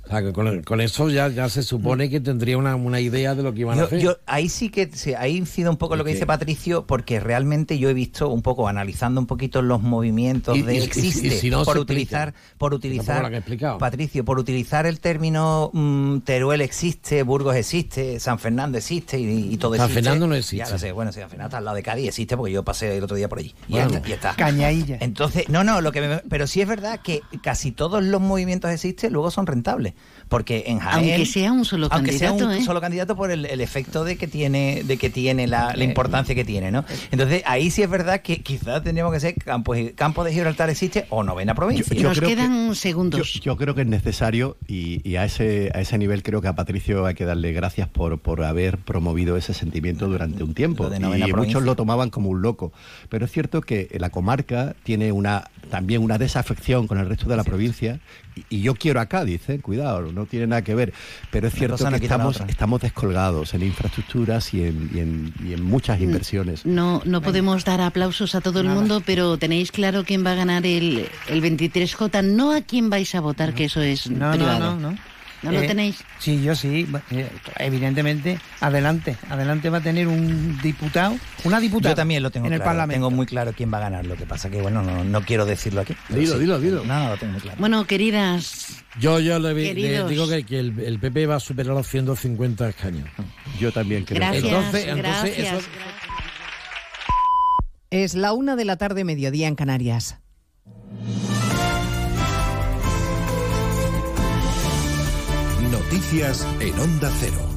O sea, que con, con eso ya, ya se supone que tendría una, una idea de lo que iban a hacer. yo ahí sí que sí, ahí incido un poco lo que ¿Y qué? dice Patricio, porque realmente yo he visto un poco, analizando un poquito los movimientos Y- de y- y- existe, y si no por utilizar, explica. por utilizar. Patricio, por utilizar el término mm, Teruel existe, Burgos existe, San Fernando existe y, y todo San existe. Fernando no existe. Ya lo sé, bueno, San Fernando está al lado de Cádiz existe porque yo pasé el otro día por allí. Y Bueno. ya está, está. Cañailla. Entonces, no, no, lo que me- pero sí es verdad que casi todos los movimientos existen, luego son rentables, porque en Jaén, Aunque sea un solo aunque sea candidato, un ¿eh? solo candidato por el, el efecto de que tiene, de que tiene la, la importancia que tiene, ¿no? Entonces ahí sí es verdad que quizás tendríamos que ser campo, campo de Gibraltar existe o novena provincia. Nos creo que- quedan segundos. Yo, yo creo que es necesario y, y a, ese, a ese nivel creo que a Patricio hay que darle gracias por, por haber promovido ese sentimiento durante un tiempo. Lo de Y provincia. muchos lo tomaban como un loco. Pero es cierto que la comarca tiene una también una desafección con el resto de la provincia. Y, yo quiero a Cádiz, ¿eh? cuidado, no tiene nada que ver. Pero es cierto que estamos, estamos descolgados en infraestructuras y en, y en, y en muchas inversiones. No, no podemos dar aplausos a todo el mundo, pero tenéis claro quién va a ganar el, el 23J, no a quién vais a votar, que eso es No, no, privado. no, no. ¿No lo tenéis? Sí, yo sí. Eh, Evidentemente, adelante. Adelante va a tener un diputado, una diputada. Yo también lo tengo en el claro. Parlamento. Tengo muy claro quién va a ganar. Lo que pasa que, bueno, no, no quiero decirlo aquí. Dilo, sí. dilo, dilo. No, no, lo tengo muy claro. Bueno, queridas, Yo, yo le, digo que, que el, el PP va a superar los 150 escaños. Yo también creo gracias, Entonces- entonces gracias. eso- Es la una de la tarde, mediodía en Canarias. Noticias en Onda Cero.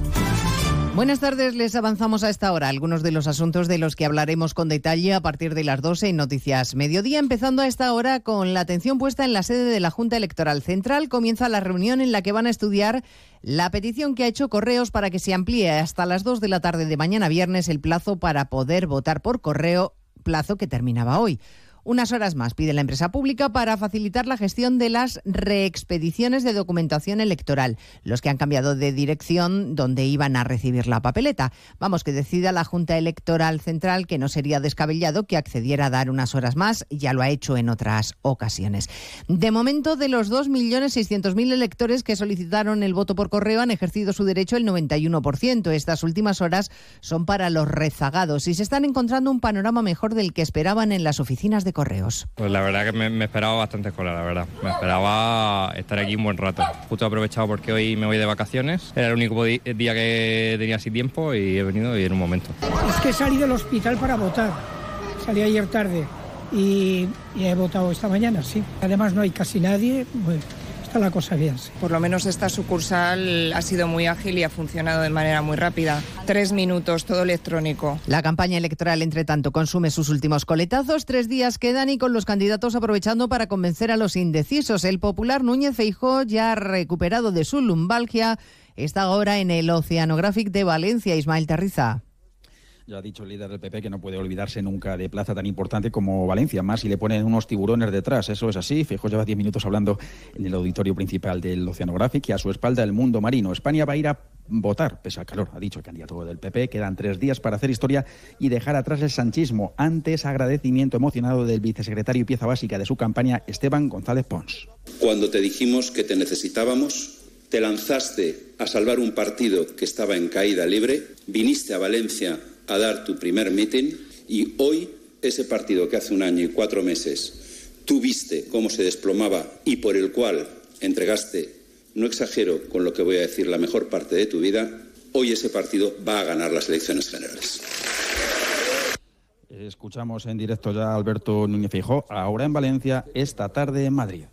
Buenas tardes, les avanzamos a esta hora algunos de los asuntos de los que hablaremos con detalle a partir de las 12 en Noticias Mediodía, empezando a esta hora con la atención puesta en la sede de la Junta Electoral Central. Comienza la reunión en la que van a estudiar la petición que ha hecho Correos para que se amplíe hasta las 2 de la tarde de mañana viernes el plazo para poder votar por correo, plazo que terminaba hoy. Unas horas más pide la empresa pública para facilitar la gestión de las reexpediciones de documentación electoral, los que han cambiado de dirección donde iban a recibir la papeleta. Vamos, que decida la Junta Electoral Central que no sería descabellado que accediera a dar unas horas más, ya lo ha hecho en otras ocasiones. De momento, de los 2.600.000 electores que solicitaron el voto por correo han ejercido su derecho el 91%. Estas últimas horas son para los rezagados y se están encontrando un panorama mejor del que esperaban en las oficinas de correos. Pues la verdad que me, me esperaba bastante cola, la verdad. Me esperaba estar aquí un buen rato. Justo he aprovechado porque hoy me voy de vacaciones. Era el único día que tenía así tiempo y he venido y en un momento. Es que salí del hospital para votar. Salí ayer tarde y, y he votado esta mañana, sí. Además no hay casi nadie, pues está la cosa bien. sí. Por lo menos esta sucursal ha sido muy ágil y ha funcionado de manera muy rápida. Tres minutos, todo electrónico. La campaña electoral, entre tanto, consume sus últimos coletazos. Tres días quedan y con los candidatos aprovechando para convencer a los indecisos. El popular Núñez Feijó, ya recuperado de su lumbalgia, está ahora en el Oceanographic de Valencia. Ismael Terriza. Ya ha dicho el líder del PP que no puede olvidarse nunca de plaza tan importante como Valencia, más si le ponen unos tiburones detrás. Eso es así. Fijo lleva 10 minutos hablando en el auditorio principal del Oceanographic y a su espalda el mundo marino. España va a ir a votar, pese al calor, ha dicho el candidato del PP. Quedan tres días para hacer historia y dejar atrás el sanchismo. Antes, agradecimiento emocionado del vicesecretario y pieza básica de su campaña, Esteban González Pons. Cuando te dijimos que te necesitábamos, te lanzaste a salvar un partido que estaba en caída libre, viniste a Valencia a dar tu primer mitin y hoy ese partido que hace un año y cuatro meses tú viste cómo se desplomaba y por el cual entregaste, no exagero con lo que voy a decir, la mejor parte de tu vida, hoy ese partido va a ganar las elecciones generales. Escuchamos en directo ya a Alberto Núñez Feijóo, ahora en Valencia, esta tarde en Madrid.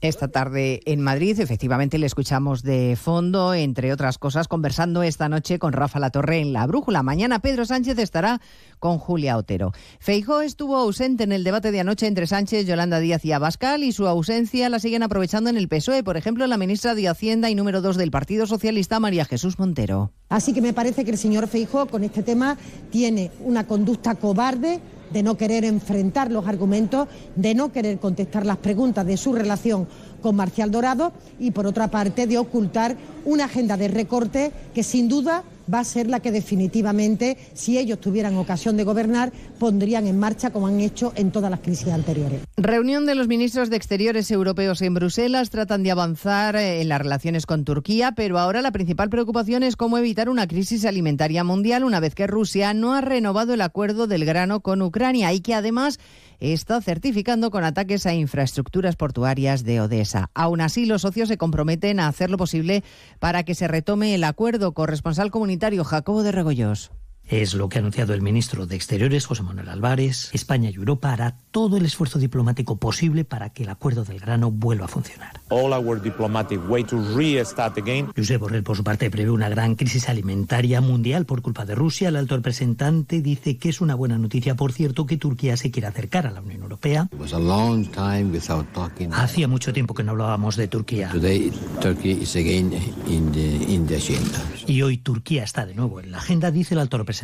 Esta tarde en Madrid, efectivamente, le escuchamos de fondo, entre otras cosas, conversando esta noche con Rafa Latorre en La Brújula. Mañana Pedro Sánchez estará con Julia Otero. Feijó estuvo ausente en el debate de anoche entre Sánchez, Yolanda Díaz y Abascal y su ausencia la siguen aprovechando en el PSOE. Por ejemplo, la ministra de Hacienda y número dos del Partido Socialista, María Jesús Montero. Así que me parece que el señor Feijó con este tema tiene una conducta cobarde de no querer enfrentar los argumentos, de no querer contestar las preguntas de su relación con Marcial Dorado y, por otra parte, de ocultar una agenda de recorte que, sin duda, va a ser la que definitivamente, si ellos tuvieran ocasión de gobernar, pondrían en marcha como han hecho en todas las crisis anteriores. Reunión de los ministros de Exteriores europeos en Bruselas. Tratan de avanzar eh, en las relaciones con Turquía, pero ahora la principal preocupación es cómo evitar una crisis alimentaria mundial una vez que Rusia no ha renovado el acuerdo del grano con Ucrania y que además está certificando con ataques a infraestructuras portuarias de Odessa. Aún así, los socios se comprometen a hacer lo posible para que se retome el acuerdo. Corresponsal comunitario Jacobo de Regoyos. Es lo que ha anunciado el ministro de Exteriores, José Manuel Álvarez. España y Europa hará todo el esfuerzo diplomático posible para que el acuerdo del grano vuelva a funcionar. all our diplomatic way to restart again. Josep Borrell, por su parte, prevé una gran crisis alimentaria mundial por culpa de Rusia. El alto representante dice que es una buena noticia, por cierto, que Turquía se quiera acercar a la Unión Europea. It was a long time without talking. Hacía mucho tiempo que no hablábamos de Turquía. Today, Turkey is again in the, in the agenda. Y hoy Turquía está de nuevo en la agenda, dice el alto representante.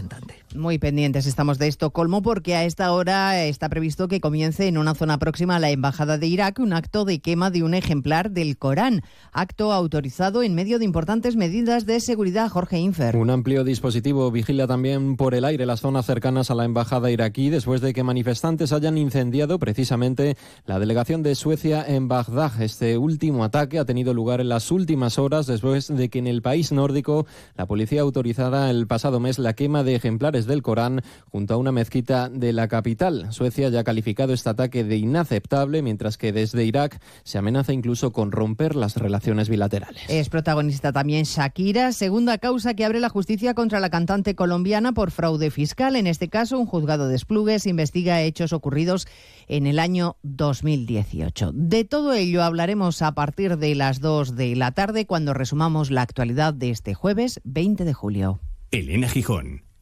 Muy pendientes estamos de Estocolmo porque a esta hora está previsto que comience en una zona próxima a la Embajada de Irak un acto de quema de un ejemplar del Corán. Acto autorizado en medio de importantes medidas de seguridad. Jorge Infer. Un amplio dispositivo vigila también por el aire las zonas cercanas a la Embajada iraquí después de que manifestantes hayan incendiado precisamente la delegación de Suecia en Bagdad. Este último ataque ha tenido lugar en las últimas horas después de que en el país nórdico la policía autorizara el pasado mes la quema de ejemplares del Corán junto a una mezquita de la capital. Suecia ya ha calificado este ataque de inaceptable, mientras que desde Irak se amenaza incluso con romper las relaciones bilaterales. Es protagonista también Shakira, segunda causa que abre la justicia contra la cantante colombiana por fraude fiscal. En este caso, un juzgado de Esplugues investiga hechos ocurridos en el año 2018. De todo ello hablaremos a partir de las 2 de la tarde cuando resumamos la actualidad de este jueves 20 de julio. Elena Gijón,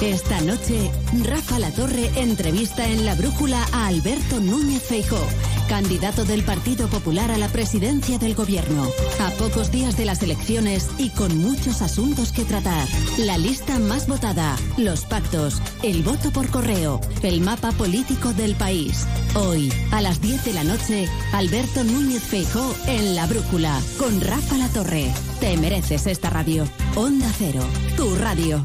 Esta noche, Rafa La Torre entrevista en La Brújula a Alberto Núñez Feijó, candidato del Partido Popular a la presidencia del gobierno. A pocos días de las elecciones y con muchos asuntos que tratar. La lista más votada, los pactos, el voto por correo, el mapa político del país. Hoy, a las 10 de la noche, Alberto Núñez Feijó en La Brújula con Rafa La Torre. Te mereces esta radio. Onda Cero, tu radio.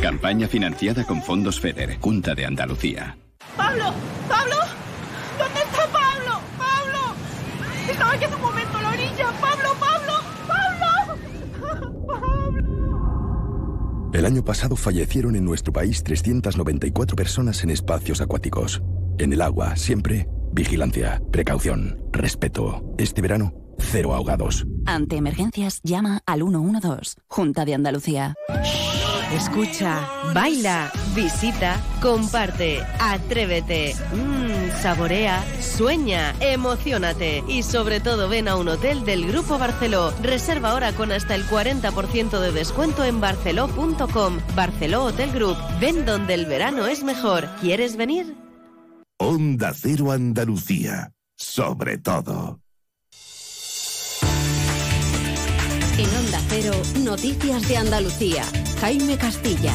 Campaña financiada con fondos FEDER, Junta de Andalucía. ¡Pablo! ¡Pablo! ¿Dónde está Pablo? ¡Pablo! Estaba aquí hace un momento a la orilla. ¡Pablo! ¡Pablo! (laughs) ¡Pablo! El año pasado fallecieron en nuestro país 394 personas en espacios acuáticos. En el agua, siempre, vigilancia, precaución, respeto. Este verano, cero ahogados. Ante emergencias, llama al 112, Junta de Andalucía. Escucha, baila, visita, comparte, atrévete, mmm, saborea, sueña, emocionate y sobre todo ven a un hotel del Grupo Barceló. Reserva ahora con hasta el 40% de descuento en barceló.com. Barceló Hotel Group. Ven donde el verano es mejor. ¿Quieres venir? Onda Cero Andalucía. Sobre todo. En Onda Cero, Noticias de Andalucía. Jaime Castilla.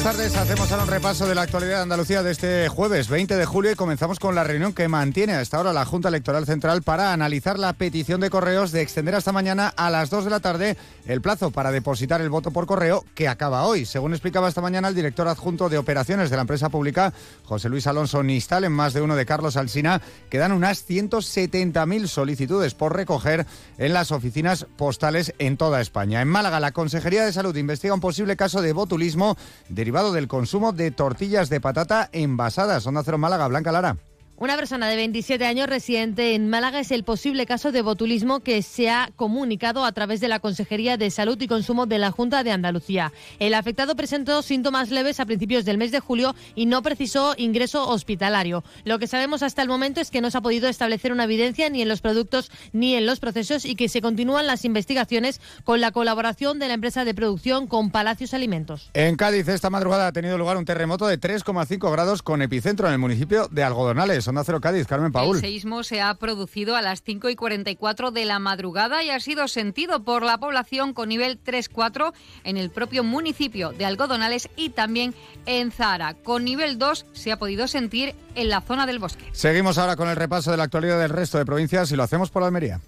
Buenas tardes, hacemos ahora un repaso de la actualidad de Andalucía de este jueves 20 de julio y comenzamos con la reunión que mantiene hasta ahora la Junta Electoral Central para analizar la petición de correos de extender hasta mañana a las 2 de la tarde el plazo para depositar el voto por correo que acaba hoy. Según explicaba esta mañana el director adjunto de operaciones de la empresa pública, José Luis Alonso Nistal, en más de uno de Carlos Alsina, quedan unas 170.000 solicitudes por recoger en las oficinas postales en toda España. En Málaga, la Consejería de Salud investiga un posible caso de botulismo derivado del consumo de tortillas de patata envasadas. Onda Cero Málaga, Blanca Lara. Una persona de 27 años residente en Málaga es el posible caso de botulismo que se ha comunicado a través de la Consejería de Salud y Consumo de la Junta de Andalucía. El afectado presentó síntomas leves a principios del mes de julio y no precisó ingreso hospitalario. Lo que sabemos hasta el momento es que no se ha podido establecer una evidencia ni en los productos ni en los procesos y que se continúan las investigaciones con la colaboración de la empresa de producción con Palacios Alimentos. En Cádiz esta madrugada ha tenido lugar un terremoto de 3,5 grados con epicentro en el municipio de Algodonales. Onda Cero Cádiz, Carmen Paul. El seísmo se ha producido a las 5 y 44 de la madrugada y ha sido sentido por la población con nivel 3-4 en el propio municipio de Algodonales y también en Zara. Con nivel 2 se ha podido sentir en la zona del bosque. Seguimos ahora con el repaso de la actualidad del resto de provincias y lo hacemos por Almería.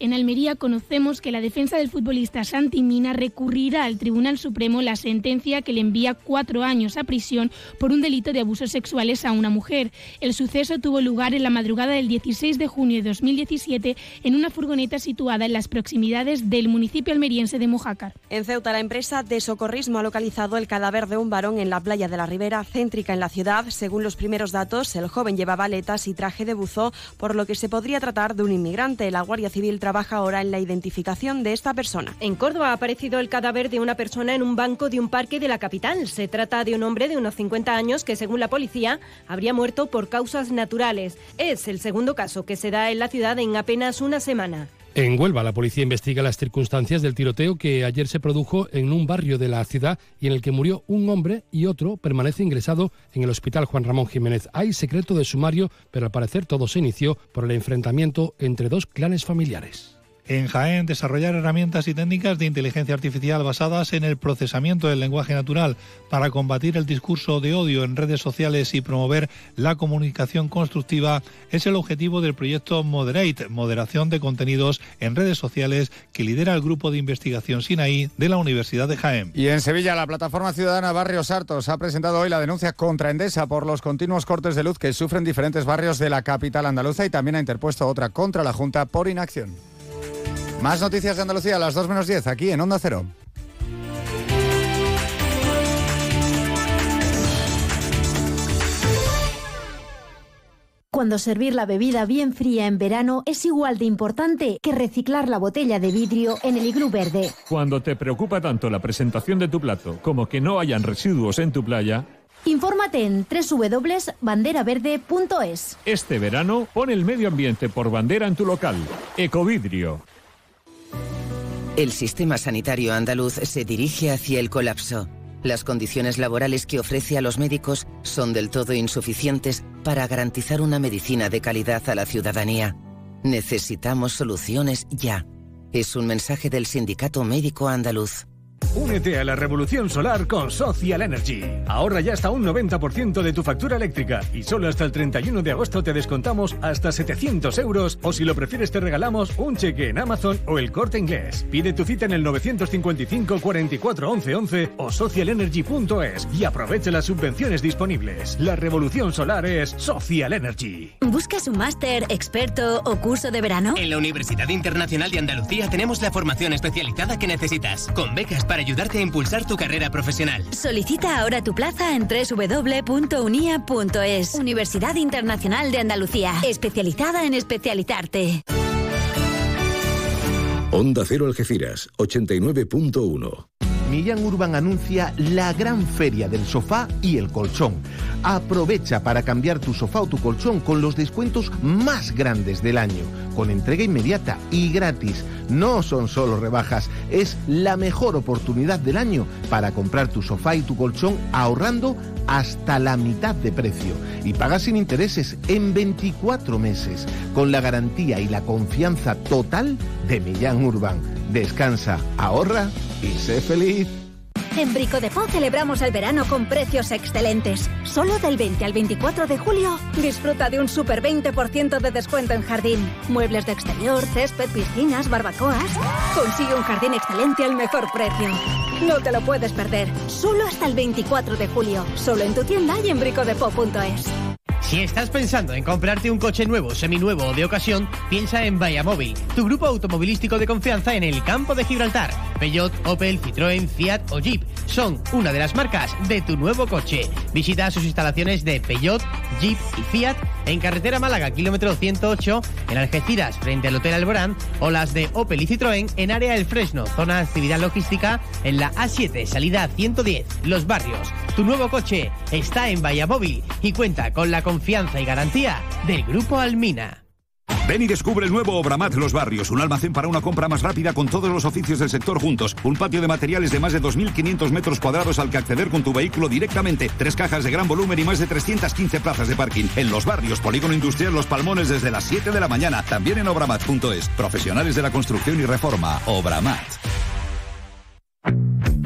En Almería conocemos que la defensa del futbolista Santi Mina recurrirá al Tribunal Supremo la sentencia que le envía cuatro años a prisión por un delito de abusos sexuales a una mujer. El suceso tuvo lugar en la madrugada del 16 de junio de 2017 en una furgoneta situada en las proximidades del municipio almeriense de Mojácar. En Ceuta, la empresa de socorrismo ha localizado el cadáver de un varón en la playa de la Ribera, céntrica en la ciudad. Según los primeros datos, el joven llevaba aletas y traje de buzo, por lo que se podría tratar de un inmigrante. La Guardia Civil trabaja ahora en la identificación de esta persona. En Córdoba ha aparecido el cadáver de una persona en un banco de un parque de la capital. Se trata de un hombre de unos 50 años que, según la policía, habría muerto por causas naturales. Es el segundo caso que se da en la ciudad en apenas una semana. En Huelva, la policía investiga las circunstancias del tiroteo que ayer se produjo en un barrio de la ciudad y en el que murió un hombre y otro permanece ingresado en el hospital Juan Ramón Jiménez. Hay secreto de sumario, pero al parecer todo se inició por el enfrentamiento entre dos clanes familiares. En Jaén, desarrollar herramientas y técnicas de inteligencia artificial basadas en el procesamiento del lenguaje natural para combatir el discurso de odio en redes sociales y promover la comunicación constructiva es el objetivo del proyecto Moderate, moderación de contenidos en redes sociales que lidera el grupo de investigación Sinaí de la Universidad de Jaén. Y en Sevilla, la plataforma ciudadana Barrios Hartos ha presentado hoy la denuncia contra Endesa por los continuos cortes de luz que sufren diferentes barrios de la capital andaluza y también ha interpuesto otra contra la Junta por inacción. Más noticias de Andalucía a las 2 menos 10 aquí en Onda Cero. Cuando servir la bebida bien fría en verano es igual de importante que reciclar la botella de vidrio en el iglú verde. Cuando te preocupa tanto la presentación de tu plato como que no hayan residuos en tu playa, Infórmate en www.banderaverde.es. Este verano pon el medio ambiente por bandera en tu local. Ecovidrio. El sistema sanitario andaluz se dirige hacia el colapso. Las condiciones laborales que ofrece a los médicos son del todo insuficientes para garantizar una medicina de calidad a la ciudadanía. Necesitamos soluciones ya. Es un mensaje del Sindicato Médico Andaluz. Únete a la revolución solar con Social Energy. Ahorra ya hasta un 90% de tu factura eléctrica y solo hasta el 31 de agosto te descontamos hasta 700 euros o si lo prefieres te regalamos un cheque en Amazon o el corte inglés. Pide tu cita en el 955 44 11 11 o socialenergy.es y aprovecha las subvenciones disponibles. La revolución solar es Social Energy. ¿Buscas un máster, experto o curso de verano? En la Universidad Internacional de Andalucía tenemos la formación especializada que necesitas, con becas para ayudarte a impulsar tu carrera profesional. Solicita ahora tu plaza en www.unia.es. Universidad Internacional de Andalucía, especializada en especializarte. Onda Cero Algeciras, 89.1. Millán Urban anuncia la gran feria del sofá y el colchón. Aprovecha para cambiar tu sofá o tu colchón con los descuentos más grandes del año, con entrega inmediata y gratis. No son solo rebajas, es la mejor oportunidad del año para comprar tu sofá y tu colchón ahorrando hasta la mitad de precio y pagas sin intereses en 24 meses, con la garantía y la confianza total de Millán Urban. Descansa, ahorra y sé feliz. En Brico de Po celebramos el verano con precios excelentes. Solo del 20 al 24 de julio disfruta de un super 20% de descuento en jardín. Muebles de exterior, césped, piscinas, barbacoas. Consigue un jardín excelente al mejor precio. No te lo puedes perder. Solo hasta el 24 de julio. Solo en tu tienda y en bricodepo.es. Si estás pensando en comprarte un coche nuevo, seminuevo o de ocasión, piensa en Móvil, tu grupo automovilístico de confianza en el campo de Gibraltar. Peugeot, Opel, Citroën, Fiat o Jeep son una de las marcas de tu nuevo coche. Visita sus instalaciones de Peugeot, Jeep y Fiat en carretera Málaga, kilómetro 108, en Algeciras, frente al Hotel Alborán, o las de Opel y Citroën en área El Fresno, zona de actividad logística en la A7, salida 110, Los Barrios. Tu nuevo coche está en Móvil y cuenta con la confianza y garantía del Grupo Almina. Ven y descubre el nuevo Obramat Los Barrios, un almacén para una compra más rápida con todos los oficios del sector juntos, un patio de materiales de más de 2.500 metros cuadrados al que acceder con tu vehículo directamente, tres cajas de gran volumen y más de 315 plazas de parking. En Los Barrios, Polígono Industrial Los Palmones desde las 7 de la mañana, también en obramat.es. Profesionales de la construcción y reforma, Obramat.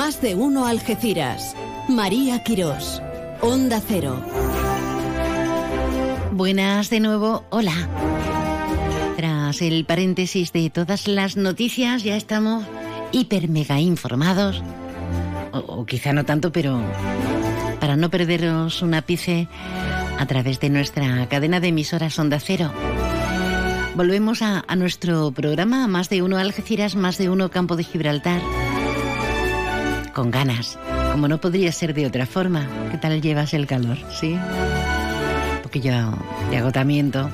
Más de uno Algeciras. María Quirós. Onda Cero. Buenas de nuevo. Hola. Tras el paréntesis de todas las noticias, ya estamos hiper mega informados. O, quizá no tanto, pero para no perderos un ápice a través de nuestra cadena de emisoras Onda Cero. Volvemos a nuestro programa Más de uno Algeciras, Más de uno Campo de Gibraltar con ganas, como no podría ser de otra forma. ¿Qué tal llevas el calor? ¿Sí? Un poquillo de agotamiento.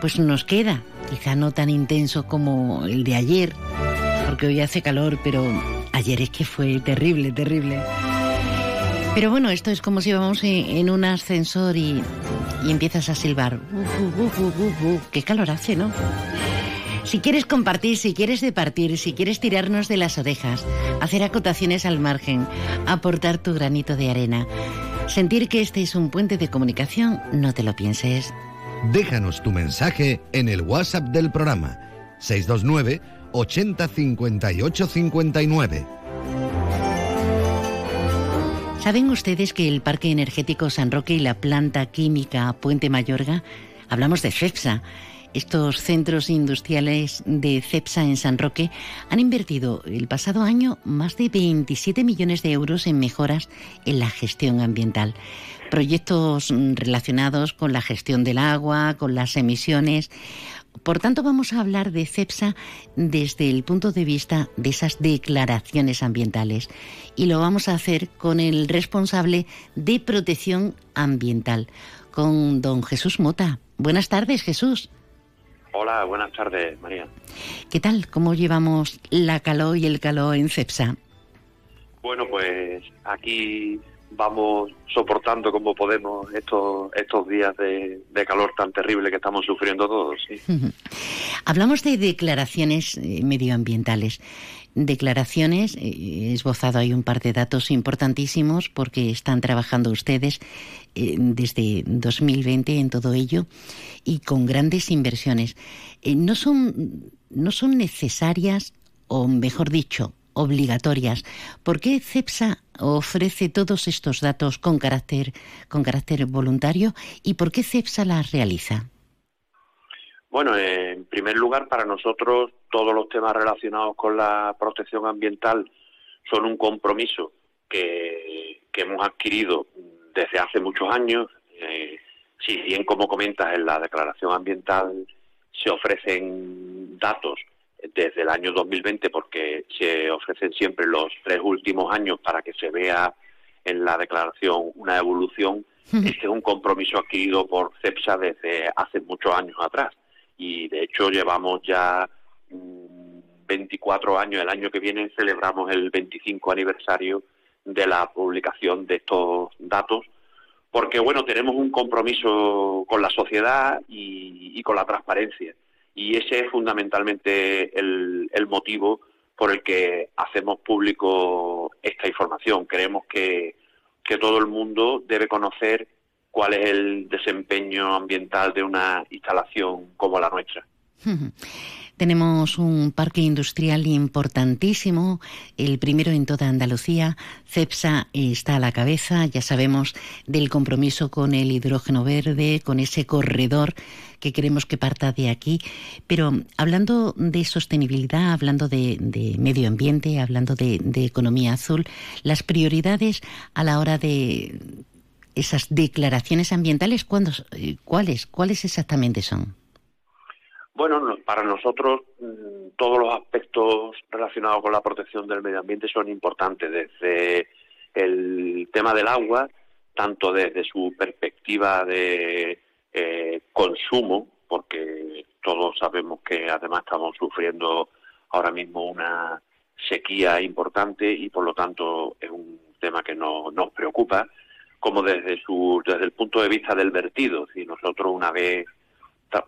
Pues nos queda, quizá no tan intenso como el de ayer, porque hoy hace calor, pero ayer es que fue terrible, terrible. Pero bueno, esto es como si vamos en un ascensor y, y empiezas a silbar. ¡Qué calor hace, ¿no? Si quieres compartir, si quieres departir, si quieres tirarnos de las orejas, hacer acotaciones al margen, aportar tu granito de arena, sentir que este es un puente de comunicación, no te lo pienses. Déjanos tu mensaje en el WhatsApp del programa 629 80 58 59. ¿Saben ustedes que el Parque Energético San Roque y la planta química Puente Mayorga, hablamos de CEPSA, estos centros industriales de CEPSA en San Roque han invertido el pasado año más de 27 millones de euros en mejoras en la gestión ambiental. Proyectos relacionados con la gestión del agua, con las emisiones. Por tanto, vamos a hablar de CEPSA desde el punto de vista de esas declaraciones ambientales. Y lo vamos a hacer con el responsable de protección ambiental, con don Jesús Mota. Buenas tardes, Jesús. Hola, buenas tardes, María. ¿Qué tal? ¿Cómo llevamos la calor y el calor en CEPSA? Bueno, pues aquí vamos soportando como podemos estos estos días de, de calor tan terrible que estamos sufriendo todos. ¿sí? (laughs) Hablamos de declaraciones eh, medioambientales. Declaraciones, eh, he esbozado ahí un par de datos importantísimos porque están trabajando ustedes eh, desde 2020 en todo ello y con grandes inversiones. Eh, no, son, no son necesarias, o mejor dicho, obligatorias. ¿Por qué CEPSA ofrece todos estos datos con carácter, con carácter voluntario y por qué CEPSA las realiza? Bueno, en primer lugar, para nosotros todos los temas relacionados con la protección ambiental son un compromiso que, que hemos adquirido desde hace muchos años. Eh, si bien, como comentas, en la declaración ambiental se ofrecen datos desde el año 2020 porque se ofrecen siempre los tres últimos años para que se vea en la declaración una evolución. Este es un compromiso adquirido por CEPSA desde hace muchos años atrás y de hecho llevamos ya 24 mm, años, el año que viene celebramos el 25 aniversario de la publicación de estos datos, porque bueno, tenemos un compromiso con la sociedad y, con la transparencia, y ese es fundamentalmente el, el motivo por el que hacemos público esta información. Creemos que, que todo el mundo debe conocer cuál es el desempeño ambiental de una instalación como la nuestra. (laughs) Tenemos un parque industrial importantísimo, el primero en toda Andalucía. CEPSA está a la cabeza, ya sabemos del compromiso con el hidrógeno verde, con ese corredor que queremos que parta de aquí. Pero hablando de sostenibilidad, hablando de, medio ambiente, hablando de economía azul, las prioridades a la hora de esas declaraciones ambientales, eh, ¿cuáles, ¿cuáles exactamente son? Bueno, para nosotros mm, todos los aspectos relacionados con la protección del medio ambiente son importantes, desde el tema del agua, tanto desde su perspectiva de eh, consumo, porque todos sabemos que además estamos sufriendo ahora mismo una sequía importante y por lo tanto es un tema que no, nos preocupa, como desde, su, desde el punto de vista del vertido. Si nosotros una vez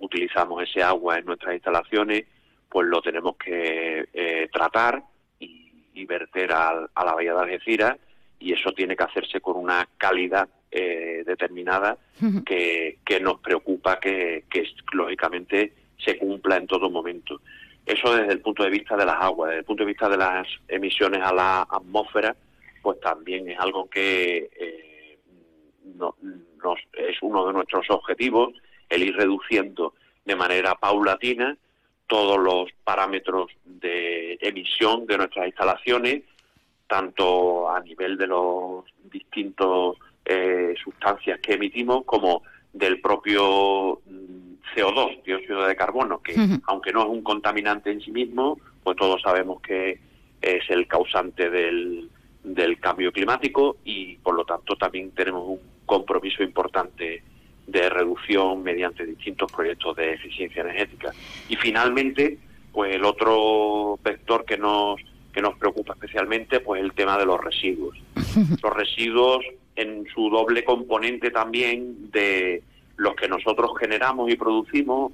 utilizamos ese agua en nuestras instalaciones, pues lo tenemos que eh, tratar y, verter a, la bahía de Algeciras y eso tiene que hacerse con una calidad eh, determinada que, que, nos preocupa que, que, lógicamente se cumpla en todo momento. Eso desde el punto de vista de las aguas, desde el punto de vista de las emisiones a la atmósfera, pues también es algo que eh, es uno de nuestros objetivos, el ir reduciendo de manera paulatina todos los parámetros de emisión de nuestras instalaciones, tanto a nivel de los distintos eh, sustancias que emitimos como del propio mm, CO2, dióxido de carbono, que aunque no es un contaminante en sí mismo, pues todos sabemos que es el causante del, del cambio climático y por lo tanto también tenemos un compromiso importante de reducción mediante distintos proyectos de eficiencia energética. Y finalmente, pues el otro vector que nos que nos preocupa especialmente, pues el tema de los residuos. (laughs) Los residuos en su doble componente también de los que nosotros generamos y producimos,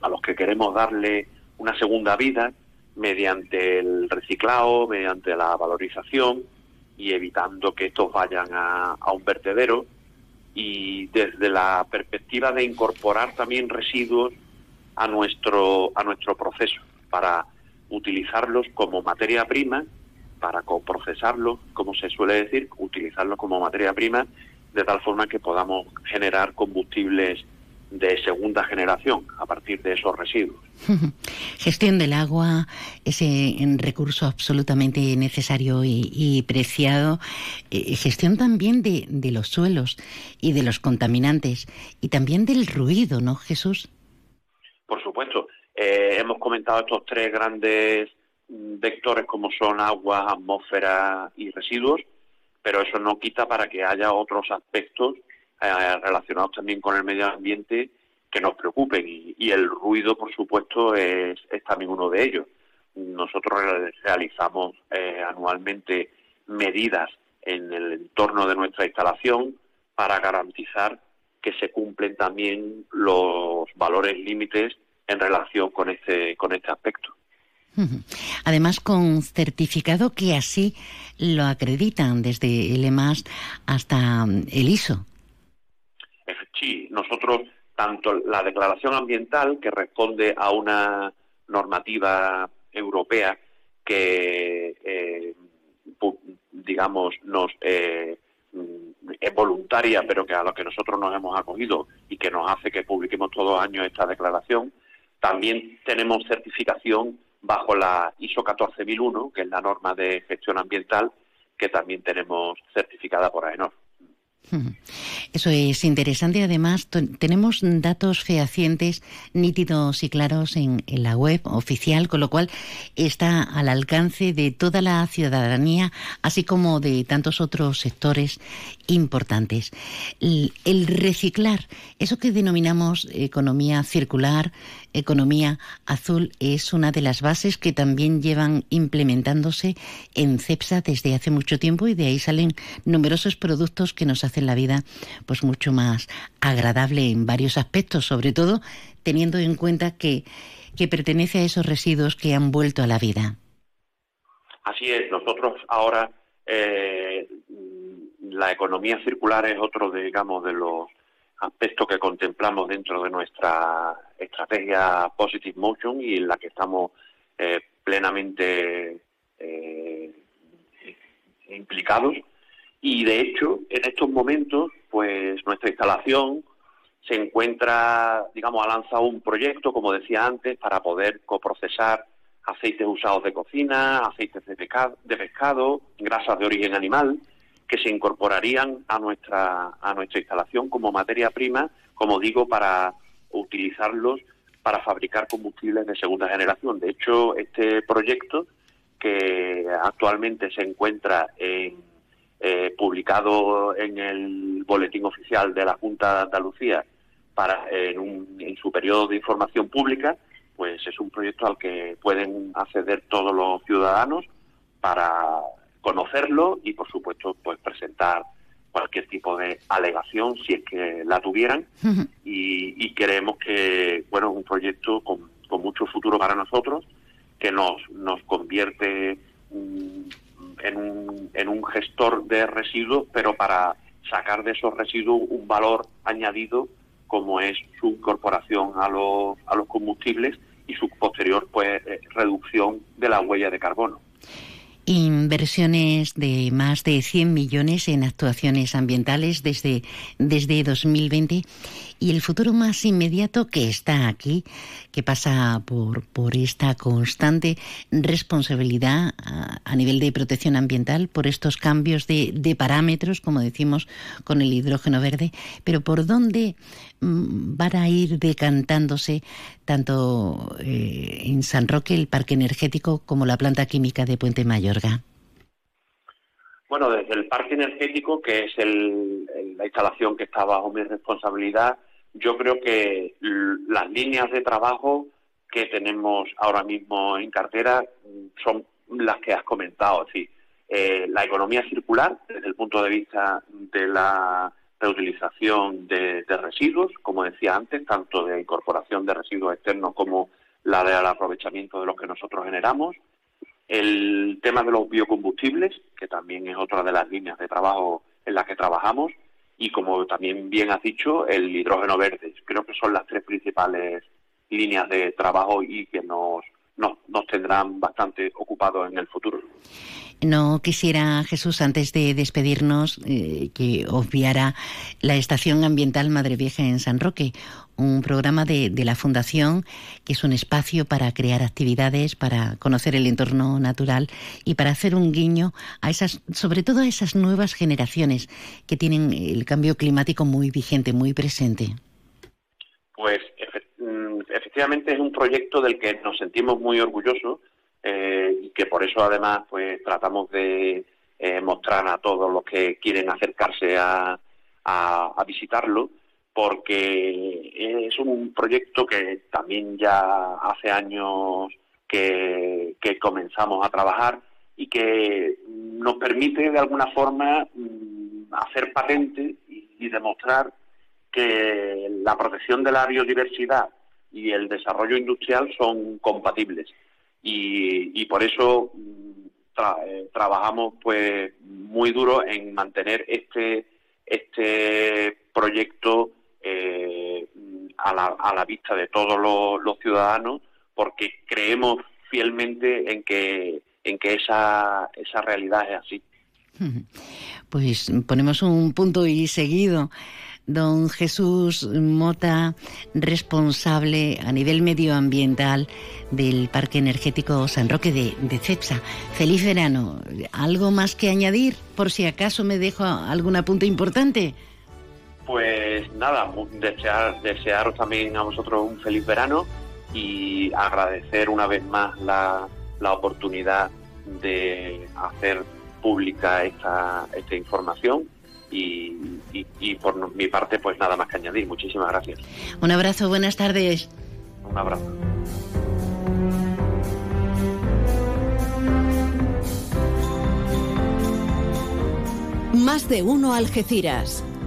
a los que queremos darle una segunda vida mediante el reciclado, mediante la valorización y evitando que estos vayan a, a un vertedero y desde la perspectiva de incorporar también residuos a nuestro a nuestro proceso para utilizarlos como materia prima para coprocesarlos como se suele decir utilizarlos como materia prima de tal forma que podamos generar combustibles de segunda generación a partir de esos residuos. (laughs) Gestión del agua, ese recurso absolutamente necesario y, preciado. Eh, gestión también de, de, los suelos y de los contaminantes y también del ruido, ¿no, Jesús? Por supuesto. Eh, hemos comentado estos tres grandes mm, vectores como son agua, atmósfera y residuos, pero eso no quita para que haya otros aspectos eh, relacionados también con el medio ambiente que nos preocupen y, el ruido, por supuesto, es, también uno de ellos. Nosotros realizamos eh, anualmente medidas en el entorno de nuestra instalación para garantizar que se cumplen también los valores límites en relación con este con este aspecto. Además, con certificado que así lo acreditan desde el EMAS hasta el ISO. Sí, nosotros, tanto la declaración ambiental, que responde a una normativa europea que, eh, digamos, nos eh, es voluntaria, pero que a lo que nosotros nos hemos acogido y que nos hace que publiquemos todos los años esta declaración, también tenemos certificación bajo la ISO 14001, que es la norma de gestión ambiental, que también tenemos certificada por AENOR. Eso es interesante. Además, tenemos datos fehacientes, nítidos y claros en, la web oficial, con lo cual está al alcance de toda la ciudadanía, así como de tantos otros sectores importantes. el reciclar, eso que denominamos economía circular, economía azul es una de las bases que también llevan implementándose en CEPSA desde hace mucho tiempo y de ahí salen numerosos productos que nos hacen la vida pues mucho más agradable en varios aspectos, sobre todo teniendo en cuenta que, que pertenece a esos residuos que han vuelto a la vida. Así es, nosotros ahora eh, la economía circular es otro, digamos, de los aspectos que contemplamos dentro de nuestra estrategia Positive Motion y en la que estamos eh, plenamente eh, implicados. Y de hecho, en estos momentos, pues nuestra instalación se encuentra, digamos, ha lanzado un proyecto, como decía antes, para poder coprocesar aceites usados de cocina, aceites de pescado grasas de origen animal, que se incorporarían a nuestra, a nuestra instalación como materia prima, como digo, para utilizarlos para fabricar combustibles de segunda generación. De hecho, este proyecto, que actualmente se encuentra en, eh, publicado en el boletín oficial de la Junta de Andalucía para en, un, en su periodo de información pública, pues es un proyecto al que pueden acceder todos los ciudadanos para conocerlo y por supuesto pues presentar cualquier tipo de alegación si es que la tuvieran y, creemos que bueno es un proyecto con, mucho futuro para nosotros que nos nos convierte mm, en, un, en un gestor de residuos pero para sacar de esos residuos un valor añadido como es su incorporación a los, a los combustibles y su posterior pues eh, reducción de la huella de carbono. Inversiones de más de 100 millones en actuaciones ambientales desde, desde 2020 y el futuro más inmediato que está aquí, que pasa por, por esta constante responsabilidad a, nivel de protección ambiental, por estos cambios de, de, parámetros, como decimos, con el hidrógeno verde, pero por dónde mm, van a ir decantándose tanto eh, en San Roque, el parque energético, como la planta química de Puente Mayorga. Bueno, desde el parque energético, que es la instalación que está bajo mi responsabilidad, yo creo que las líneas de trabajo que tenemos ahora mismo en cartera son las que has comentado, decir, eh, la economía circular desde el punto de vista de la reutilización de, residuos, como decía antes, tanto de incorporación de residuos externos como la del aprovechamiento de los que nosotros generamos, el tema de los biocombustibles, que también es otra de las líneas de trabajo en las que trabajamos, y como también bien has dicho, el hidrógeno verde. Creo que son las tres principales líneas de trabajo y que nos, nos, tendrán bastante ocupados en el futuro. No quisiera, Jesús, antes de despedirnos, eh, que obviara la Estación Ambiental Madre Vieja en San Roque, un programa de, la Fundación que es un espacio para crear actividades, para conocer el entorno natural y para hacer un guiño a esas, sobre todo a esas nuevas generaciones que tienen el cambio climático muy vigente, muy presente. Pues mm, efectivamente es un proyecto del que nos sentimos muy orgullosos eh, y que por eso además pues tratamos de eh, mostrar a todos los que quieren acercarse a, a visitarlo porque es un proyecto que también ya hace años que, comenzamos a trabajar y que nos permite de alguna forma mm, hacer patente y, demostrar que la protección de la biodiversidad y el desarrollo industrial son compatibles. Y, por eso mm, eh, trabajamos pues muy duro en mantener este este proyecto eh, a, la, a, la, vista de todos los, ciudadanos porque creemos fielmente en que en que esa, esa realidad es así. (laughs) Pues ponemos un punto y seguido. Don Jesús Mota, responsable a nivel medioambiental del Parque Energético San Roque de, de, CEPSA. Feliz verano. ¿Algo más que añadir? Por si acaso me dejo algún apunte importante. Pues nada, desear, desearos también a vosotros un feliz verano y agradecer una vez más la, oportunidad de hacer pública esta, esta información y, y, por mi parte pues nada más que añadir. Muchísimas gracias. Un abrazo, buenas tardes. Un abrazo. Más de uno Algeciras.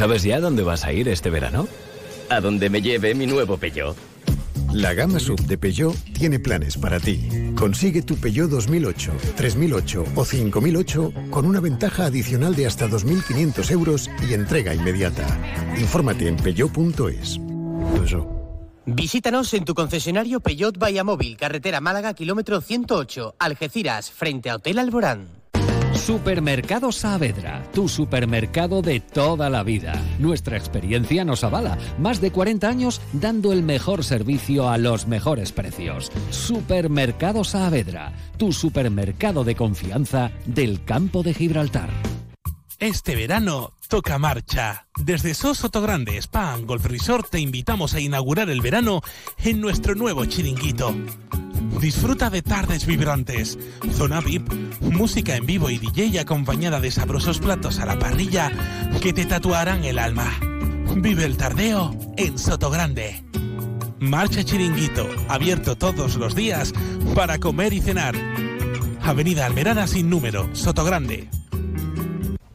¿Sabes ya dónde vas a ir este verano? A donde me lleve mi nuevo Peugeot. La gama sub de Peugeot tiene planes para ti. Consigue tu Peugeot 2008, 3008 o 5008 con una ventaja adicional de hasta 2.500 euros y entrega inmediata. Infórmate en peugeot.es. Visítanos en tu concesionario Peugeot Móvil, carretera Málaga, kilómetro 108, Algeciras, frente a Hotel Alborán. Supermercado Saavedra, tu supermercado de toda la vida. Nuestra experiencia nos avala. Más de 40 años dando el mejor servicio a los mejores precios. Supermercado Saavedra, tu supermercado de confianza del campo de Gibraltar. Este verano toca marcha. Desde SOS Sotogrande Spa Golf Resort te invitamos a inaugurar el verano en nuestro nuevo chiringuito. Disfruta de tardes vibrantes, zona VIP, música en vivo y DJ acompañada de sabrosos platos a la parrilla que te tatuarán el alma. Vive el tardeo en Sotogrande. Marcha Chiringuito, abierto todos los días para comer y cenar. Avenida Almerada sin número, Sotogrande.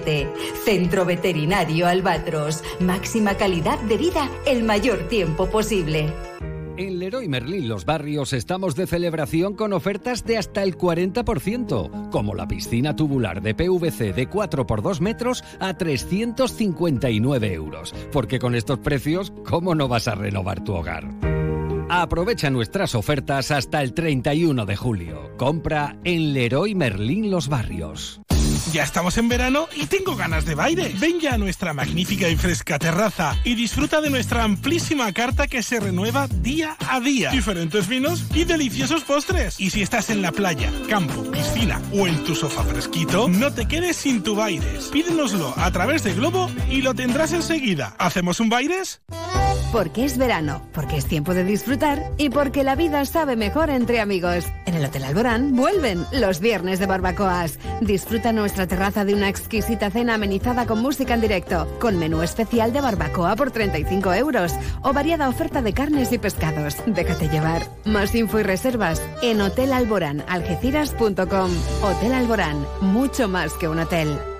171407 Centro Veterinario Albatros. Máxima calidad de vida el mayor tiempo posible. En Leroy Merlin Los Barrios estamos de celebración con ofertas de hasta el 40%, como la piscina tubular de PVC de 4 por 2 metros a 359 euros. Porque con estos precios, ¿cómo no vas a renovar tu hogar? Aprovecha nuestras ofertas hasta el 31 de julio. Compra en Leroy Merlin Los Barrios. Ya estamos en verano y tengo ganas de baile. Ven ya a nuestra magnífica y fresca terraza y disfruta de nuestra amplísima carta que se renueva día a día. Diferentes vinos y deliciosos postres. Y si estás en la playa, campo, piscina o en tu sofá fresquito, no te quedes sin tu Baires. Pídenoslo a través de Globo y lo tendrás enseguida. ¿Hacemos un Baires? Porque es verano, porque es tiempo de disfrutar y porque la vida sabe mejor entre amigos. En el Hotel Alborán vuelven los viernes de barbacoas. Disfruta nuestra terraza de una exquisita cena amenizada con música en directo, con menú especial de barbacoa por 35 euros o variada oferta de carnes y pescados. Déjate llevar. Más info y reservas en hotelalboranalgeciras.com. Hotel Alborán, mucho más que un hotel.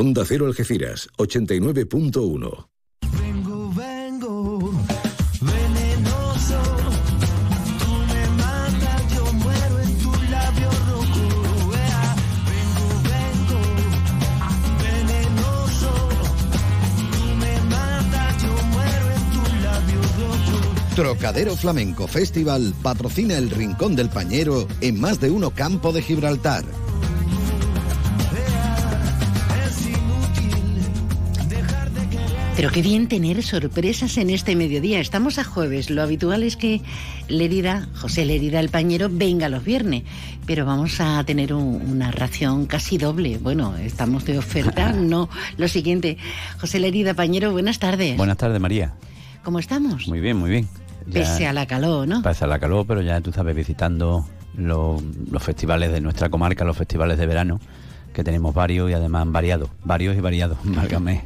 Onda Cero Algeciras, 89.1. Vengo, vengo, venenoso. Tú me matas, yo muero en tu labio rojo. Ea, Vengo, vengo, venenoso. Tú me matas, yo muero en tu labio rojo. Trocadero Flamenco Festival patrocina el Rincón del Pañero en más de uno campo de Gibraltar. Pero qué bien tener sorpresas en este mediodía. Estamos a jueves. Lo habitual es que Lerida, José Lerida el Pañero, venga los viernes. Pero vamos a tener un- una ración casi doble. Bueno, estamos de oferta. (laughs) No, lo siguiente. José Lerida Pañero, buenas tardes. Buenas tardes, María. ¿Cómo estamos? Muy bien, muy bien. Ya- Pese a la calor, ¿no? Pese a la calor, pero ya tú sabes, visitando lo- los festivales de nuestra comarca, los festivales de verano, que tenemos varios y además variados, varios y variados, (laughs) válgame.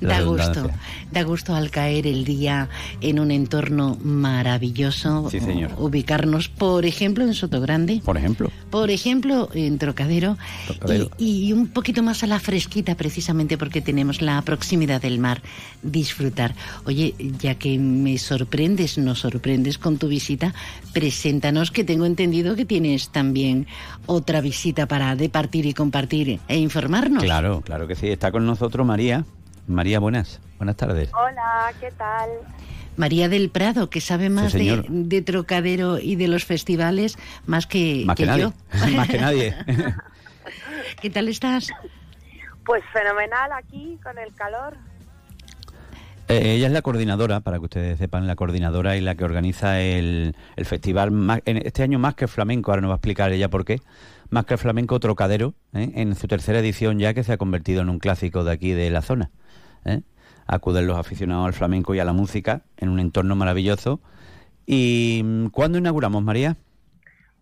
Da gusto, da gusto al caer el día en un entorno maravilloso. Sí, señor. Ubicarnos, por ejemplo, en Sotogrande. Por ejemplo. Por ejemplo, en Trocadero, Trocadero. Y, y un poquito más a la fresquita, precisamente porque tenemos la proximidad del mar. Disfrutar. Oye, ya que me sorprendes, nos sorprendes con tu visita, preséntanos que tengo entendido que tienes también otra visita para departir y compartir e informarnos. Claro, claro que sí. Está con nosotros María. María, buenas. Buenas tardes. Hola, ¿qué tal? María del Prado, que sabe más de, Trocadero y de los festivales más que, (laughs) Más que, nadie. yo. Más que nadie. ¿Qué tal estás? Pues fenomenal aquí con el calor. Eh, ella es la coordinadora, para que ustedes sepan, la coordinadora y la que organiza el, el festival, más- en este año más que el flamenco, ahora nos va a explicar ella por qué, más que el flamenco Trocadero, ¿eh? en su tercera edición ya que se ha convertido en un clásico de aquí de la zona. ¿Eh? Acuden los aficionados al flamenco y a la música en un entorno maravilloso. ¿Y mm, cuándo inauguramos, María?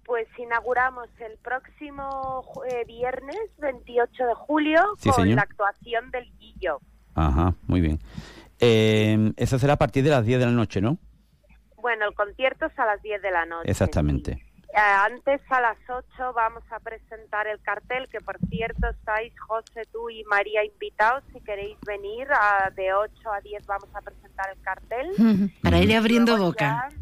Pues inauguramos el próximo eh, viernes 28 de julio Sí, con señor. la actuación del Guillo. Ajá, muy bien. Eh, eso será a partir de las 10 de la noche, ¿no? Bueno, el concierto es a las 10 de la noche. Exactamente. Antes a las 8 vamos a presentar el cartel, que por cierto estáis José, tú y María invitados si queréis venir. a- de 8 a 10 vamos a presentar el cartel. (laughs) Para ir abriendo Luego boca. ya,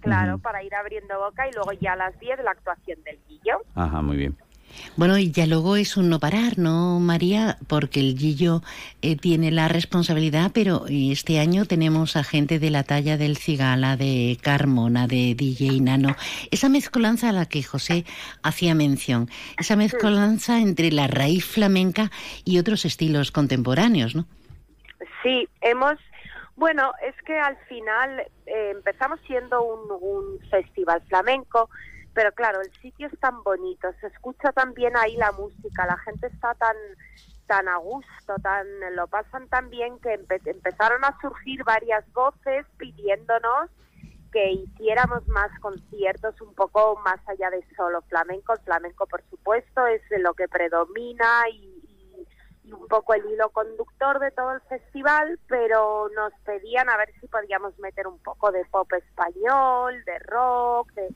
claro, para ir abriendo boca y luego ya a las 10 la actuación del Guillo. Ajá, muy bien. Bueno, y ya luego es un no parar, ¿no, María? Porque el Guillo eh, tiene la responsabilidad, pero este año tenemos a gente de la talla del Cigala, de Carmona, de DJ Nano. Esa mezcolanza a la que José hacía mención, esa mezcolanza entre la raíz flamenca y otros estilos contemporáneos, ¿no? Sí, hemos, bueno, es que al final eh, empezamos siendo un festival flamenco, pero claro, el sitio es tan bonito, se escucha tan bien ahí la música, la gente está tan tan a gusto, tan lo pasan tan bien que empe- empezaron a surgir varias voces pidiéndonos que hiciéramos más conciertos un poco más allá de solo flamenco. El flamenco, por supuesto, es lo que predomina y, y- un poco el hilo conductor de todo el festival, pero nos pedían a ver si podíamos meter un poco de pop español, de rock, de,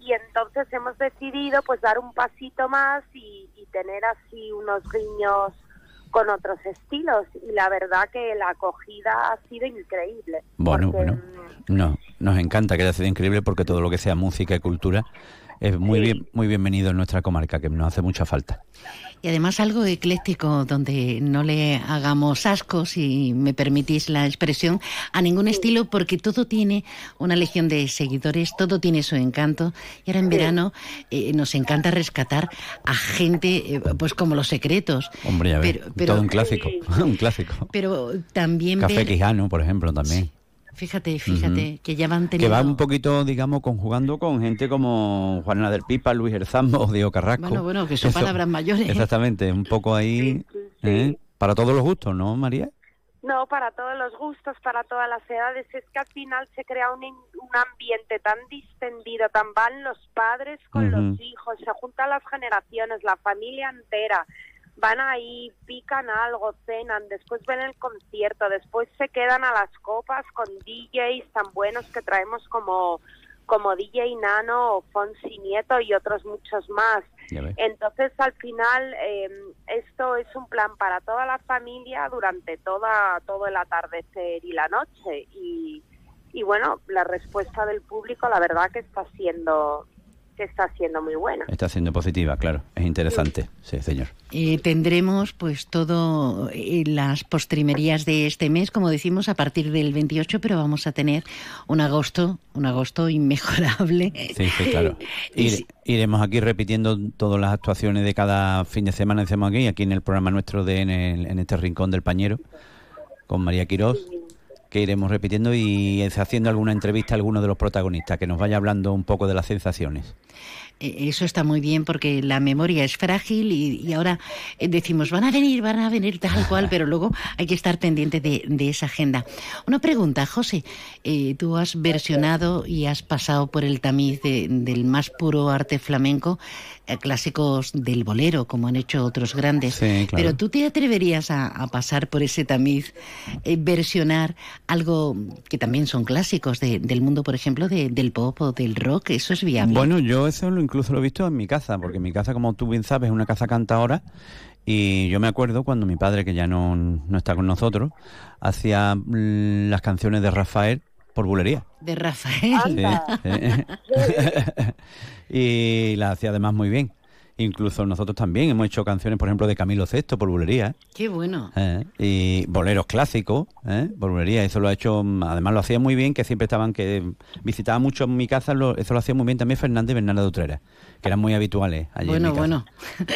y entonces hemos decidido pues dar un pasito más y, y tener así unos guiños con otros estilos y la verdad que la acogida ha sido increíble. Bueno, porque, bueno. No, nos encanta que haya sido increíble porque todo lo que sea música y cultura es muy bien, muy bienvenido en nuestra comarca, que nos hace mucha falta. Y además algo ecléctico donde no le hagamos asco, si me permitís la expresión, a ningún estilo porque todo tiene una legión de seguidores, todo tiene su encanto. Y ahora en verano eh, nos encanta rescatar a gente eh, pues como los secretos. Hombre, ya ves, Pero- pero- todo un clásico, (laughs) un clásico. Pero también Café ver, Quijano, por ejemplo, también. Fíjate, fíjate, que ya van Que teniendo... va un poquito, digamos, conjugando con gente como Juana del Pipa, Luis Erzambo, (laughs) Diego Carrasco. Bueno, bueno, que son palabras mayores. Exactamente, un poco ahí, ¿eh? para todos los gustos, ¿no, María? No, para todos los gustos, para todas las edades. Es que al final se crea un, un ambiente tan distendido, tan van los padres con los hijos, se juntan las generaciones, la familia entera. Van ahí, pican algo, cenan, después ven el concierto, después se quedan a las copas con DJs tan buenos que traemos como, como DJ Nano o Fonsi Nieto y otros muchos más. Entonces, al final, eh, esto es un plan para toda la familia durante toda todo el atardecer y la noche. Y, y bueno, la respuesta del público, la verdad que está siendo que está siendo muy buena. Está siendo positiva, claro, es interesante, sí, señor. Eh, tendremos pues todo eh, las postrimerías de este mes, como decimos, a partir del 28, pero vamos a tener un agosto, un agosto inmejorable. Sí, sí, claro. (laughs) Ir- iremos aquí repitiendo todas las actuaciones de cada fin de semana, hacemos aquí, aquí en el programa nuestro de en, el- en este rincón del pañero, con María Quirós, que iremos repitiendo y haciendo alguna entrevista a alguno de los protagonistas, que nos vaya hablando un poco de las sensaciones. Eh, Eso está muy bien porque la memoria es frágil y, y ahora eh, decimos van a venir, van a venir tal cual, pero luego hay que estar pendiente de, de esa agenda. Una pregunta, José, eh, tú has versionado y has pasado por el tamiz de- del más puro arte flamenco, eh, clásicos del bolero, como han hecho otros grandes. Sí, claro. Pero tú te atreverías a, a pasar por ese tamiz, eh, versionar algo que también son clásicos de- del mundo, por ejemplo, de- del pop o del rock, eso es viable. Bueno, yo eso lo, incluso lo he visto en mi casa, porque mi casa, como tú bien sabes, es una casa cantadora. Y yo me acuerdo cuando mi padre, que ya no, no está con nosotros, hacía mm, las canciones de Rafael por bulería. De Rafael. Sí, sí. (laughs) y la hacía además muy bien. Incluso nosotros también hemos hecho canciones, por ejemplo, de Camilo Cesto por bulería. Qué bueno. ¿eh? Y boleros clásicos, ¿eh? por bulería. Eso lo ha hecho, además lo hacía muy bien, que siempre estaban, que visitaba mucho mi casa, lo- eso lo hacía muy bien también Fernández y Bernardo Utrera, que eran muy habituales allí en Bueno, mi casa. bueno.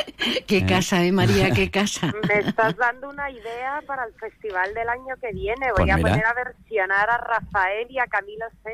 (laughs) qué Eh. casa, ¿eh, María? Qué (laughs) casa. Me estás dando una idea para el festival del año que viene. Voy Pues a poner a versionar a Rafael y a Camilo VI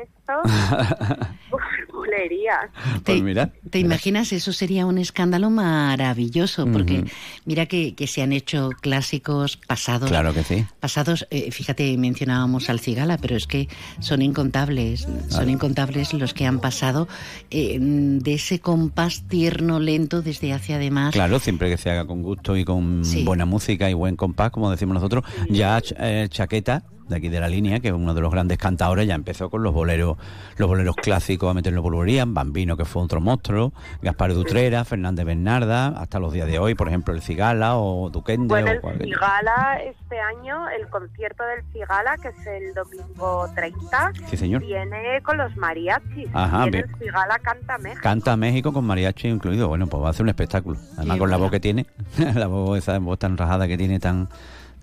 bulería. (laughs) Pues mira. ¿Te imaginas? Eso sería un escándalo maravilloso, porque mira que, que se han hecho clásicos pasados. Claro que sí. Pasados, eh, fíjate, mencionábamos al Cigala, pero es que son incontables, son incontables los que han pasado eh, de ese compás tierno, lento, desde hace además. Claro, siempre que se haga con gusto y con Sí. buena música y buen compás, como decimos nosotros. Ya eh, Chaqueta, de aquí de la línea, que es uno de los grandes cantadores, ya empezó con los boleros, los boleros clásicos a meterlo por bulería, Bambino, que fue otro monstruo, Gaspar de Utrera, Fernández Bernarda, hasta los días de hoy, por ejemplo, el Cigala o Duquende. Bueno, o el Cigala este año, el concierto del Cigala, que es el domingo 30, Sí, señor. viene con los mariachis. Ajá, Viene bien. el Cigala Canta México. Canta México con mariachi incluido. Bueno, pues va a ser un espectáculo. Además, con la voz que tiene, (laughs) la voz, esa voz tan rajada que tiene, tan,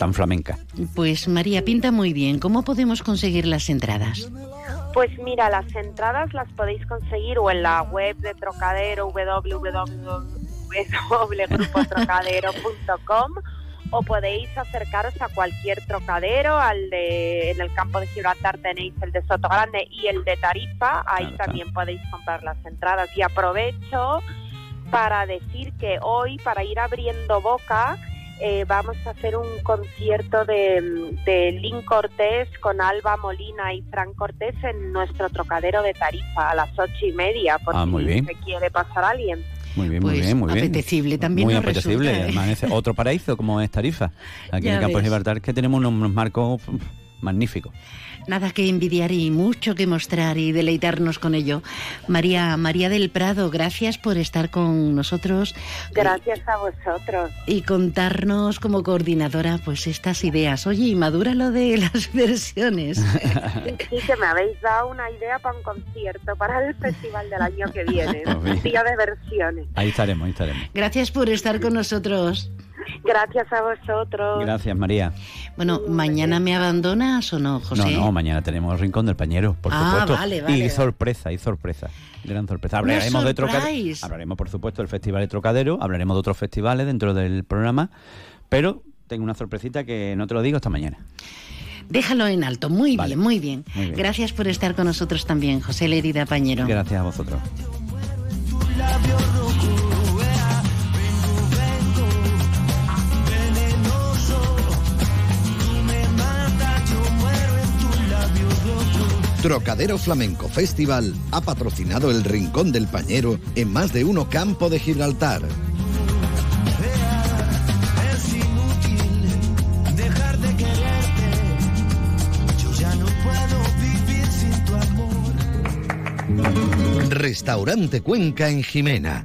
tan flamenca. Pues María, pinta muy bien. ¿Cómo podemos conseguir las entradas? Pues mira, las entradas las podéis conseguir o en la web de Trocadero, www.grupotrocadero.com o podéis acercaros a cualquier trocadero, al de en el campo de Gibraltar tenéis el de Soto Grande y el de Tarifa, ahí Claro, también podéis comprar las entradas. Y aprovecho para decir que hoy, para ir abriendo boca, eh, vamos a hacer un concierto de, de Lynn Cortés con Alba Molina y Fran Cortés en nuestro trocadero de Tarifa a las ocho y media, por Ah, si muy bien. se quiere pasar alguien. Muy bien, muy Pues bien, muy bien. apetecible también Muy nos apetecible. resulta, ¿eh? Además, es otro paraíso como es Tarifa. (laughs) Aquí Ya en el campo de ves. Gibraltar que tenemos unos, unos marcos uf, magníficos. Nada que envidiar y mucho que mostrar y deleitarnos con ello. María, María del Prado, gracias por estar con nosotros Gracias a vosotros. y contarnos como coordinadora pues estas ideas. Oye, y madura lo de las (laughs) versiones. (laughs) Sí, que me habéis dado una idea para un concierto para el festival del año que viene. (laughs) Pues un día de versiones. Ahí estaremos, ahí estaremos. Gracias por estar con nosotros. (laughs) Gracias a vosotros. Gracias, María. Bueno, ¿mañana me abandonas o no, José? No, no, mañana tenemos Rincón del Pañero, por Ah, supuesto. vale, vale, y vale. sorpresa, y sorpresa. Gran sorpresa. Hablaremos de Trocadero. Hablaremos, por supuesto, del Festival de Trocadero. Hablaremos de otros festivales dentro del programa. Pero tengo una sorpresita que no te lo digo hasta mañana. Déjalo en alto. Muy Vale. bien, muy bien, Muy bien. Gracias por estar con nosotros también, José Lerida Pañero. Gracias a vosotros. Trocadero Flamenco Festival ha patrocinado el Rincón del Pañero en más de uno campo de Gibraltar. Restaurante Cuenca en Jimena.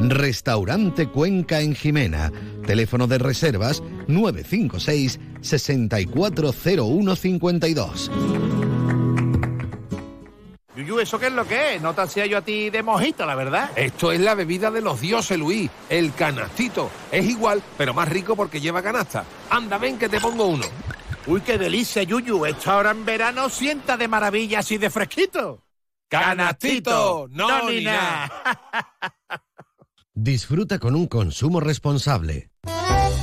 Restaurante Cuenca en Jimena. Teléfono de reservas 956 640152. Yuyu, ¿eso qué es lo que es? No te hacía yo a ti de mojito, la verdad. Esto es la bebida de los dioses, Luis, el canastito. Es igual, pero más rico porque lleva canasta. Anda, ven que te pongo uno. Uy, qué delicia, Yuyu. Esto ahora en verano sienta de maravilla así de fresquito. ¡Canastito! ¡No, ni nada! (laughs) Disfruta con un consumo responsable.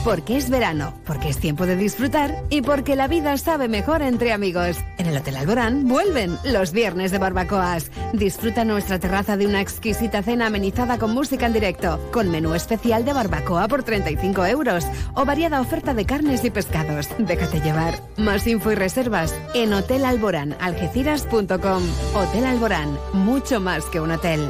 Porque es verano, porque es tiempo de disfrutar y porque la vida sabe mejor entre amigos. En el Hotel Alborán vuelven los viernes de barbacoas. Disfruta nuestra terraza de una exquisita cena amenizada con música en directo, con menú especial de barbacoa por 35 euros o variada oferta de carnes y pescados. Déjate llevar. Más info y reservas en hotelalboranalgeciras.com. Hotel Alborán, mucho más que un hotel.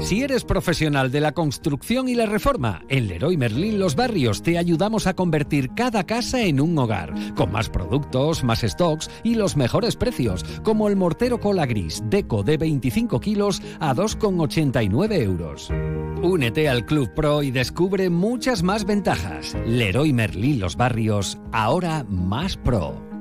Si eres profesional de la construcción y la reforma, en Leroy Merlin Los Barrios te ayudamos a convertir cada casa en un hogar, con más productos, más stocks y los mejores precios, como el mortero cola gris Deco de 25 kilos a 2,89 euros. Únete al Club Pro y descubre muchas más ventajas. Leroy Merlin Los Barrios, ahora más pro.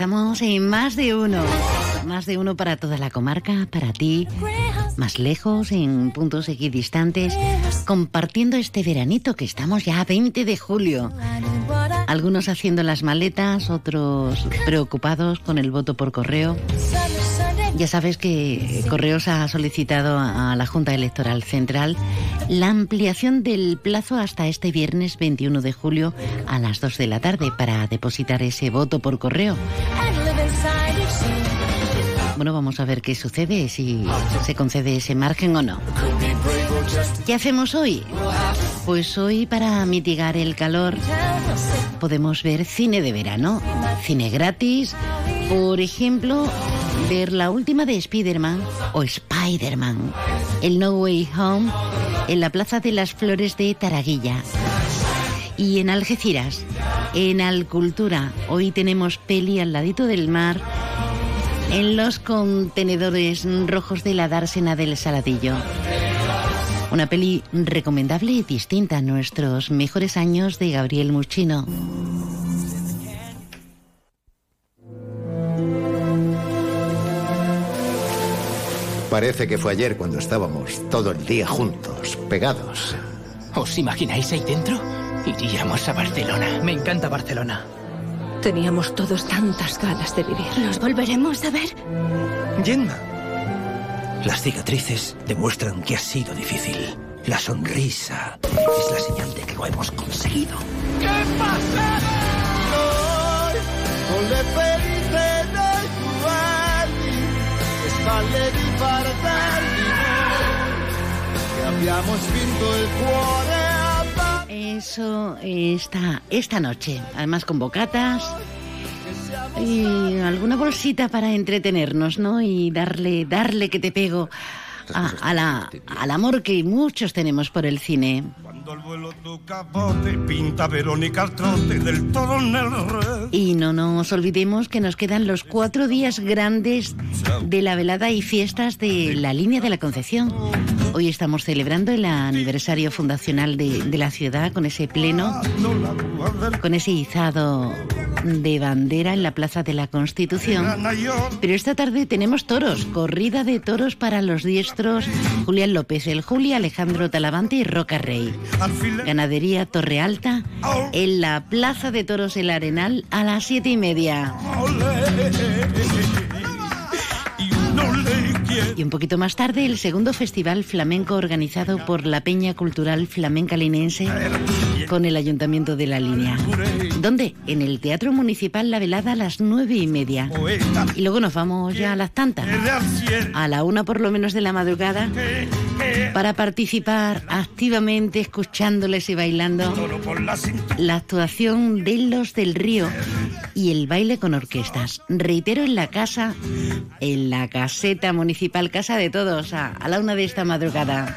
Estamos en más de uno. Más de uno para toda la comarca, para ti, más lejos, en puntos equidistantes, compartiendo este veranito que estamos ya a 20 de julio. Algunos haciendo las maletas, otros preocupados con el voto por correo. Ya sabes que Correos ha solicitado a la Junta Electoral Central la ampliación del plazo hasta este viernes 21 de julio a las 2 de la tarde para depositar ese voto por correo. Bueno, vamos a ver qué sucede, si se concede ese margen o no. ¿Qué hacemos hoy? Pues hoy para mitigar el calor podemos ver cine de verano, cine gratis, por ejemplo, ver la última de Spider-Man o Spider-Man, el No Way Home, en la Plaza de las Flores de Taraguilla. Y en Algeciras, en Alcultura, hoy tenemos peli al ladito del mar, en los contenedores rojos de la dársena del Saladillo. Una peli recomendable y distinta a nuestros mejores años de Gabriel Muchino. Parece que fue ayer cuando estábamos todo el día juntos, pegados. ¿Os imagináis ahí dentro? Iríamos a Barcelona. Me encanta Barcelona. Teníamos todos tantas ganas de vivir. ¿Nos volveremos a ver? Yenda. Las cicatrices demuestran que ha sido difícil. La sonrisa es la señal de que lo hemos conseguido. ¿Qué pasa? Volle felice dai tuoi, spalle di fratelli che abbiamo spinto il cuore Eso está esta noche, además con bocatas y alguna bolsita para entretenernos, ¿no? Y darle, darle que te pego a- a la- al amor que muchos tenemos por el cine. Y no nos olvidemos que nos quedan los cuatro días grandes de la velada y fiestas de la línea de la Concepción. Hoy estamos celebrando el aniversario fundacional de, de la ciudad con ese pleno, con ese izado de bandera en la Plaza de la Constitución. Pero esta tarde tenemos toros, corrida de toros para los diestros Julián López, el Juli, Alejandro Talavante y Roca Rey. Ganadería Torre Alta en la Plaza de Toros El Arenal a las siete y media. Y un poquito más tarde, el segundo festival flamenco organizado por la Peña Cultural Flamenca Linense con el Ayuntamiento de la Línea. ¿Dónde? En el Teatro Municipal La Velada a las nueve y media. Y luego nos vamos ya a las tantas, a la una por lo menos de la madrugada, para participar activamente, escuchándoles y bailando la actuación de Los del Río y el baile con orquestas. Reitero, en la casa, en la caseta municipal Casa de Todos, a, a la una de esta madrugada.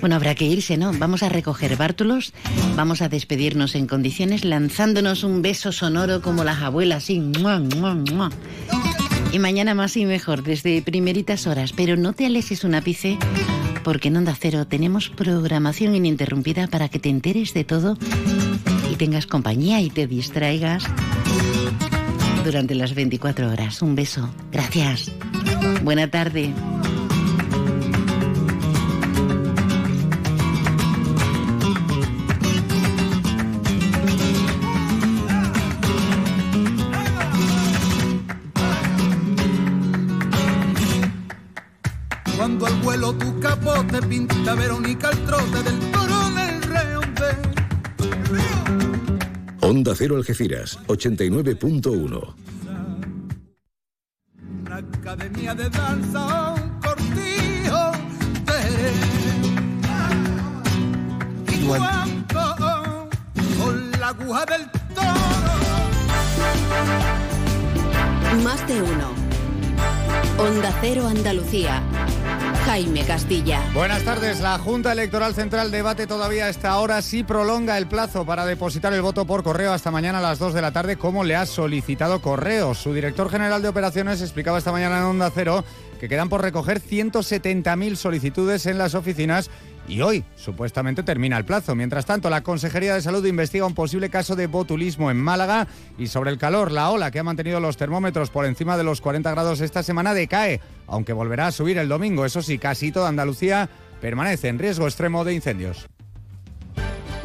Bueno, habrá que irse, ¿no? Vamos a recoger bártulos, vamos a despedirnos en condiciones lanzándonos un beso sonoro como las abuelas, así. Y mañana más y mejor, desde primeritas horas. Pero no te alejes un ápice, porque en Onda Cero tenemos programación ininterrumpida para que te enteres de todo y tengas compañía y te distraigas durante las 24 horas. Un beso. Gracias. Buena tarde. Cuando al vuelo tu capote pinta Verónica al trote del Onda Cero Algeciras, 89.1. Una academia de danza, un cortijo de... Y cuando con la aguja del toro... Más de uno. Onda Cero Andalucía. Jaime Castilla. Buenas tardes. La Junta Electoral Central debate todavía esta hora si prolonga el plazo para depositar el voto por correo hasta mañana a las 2 de la tarde, como le ha solicitado Correos. Su director general de operaciones explicaba esta mañana en Onda Cero que quedan por recoger 170.000 solicitudes en las oficinas y hoy supuestamente termina el plazo. Mientras tanto, la Consejería de Salud investiga un posible caso de botulismo en Málaga y sobre el calor, la ola que ha mantenido los termómetros por encima de los 40 grados esta semana decae, aunque volverá a subir el domingo. Eso sí, casi toda Andalucía permanece en riesgo extremo de incendios.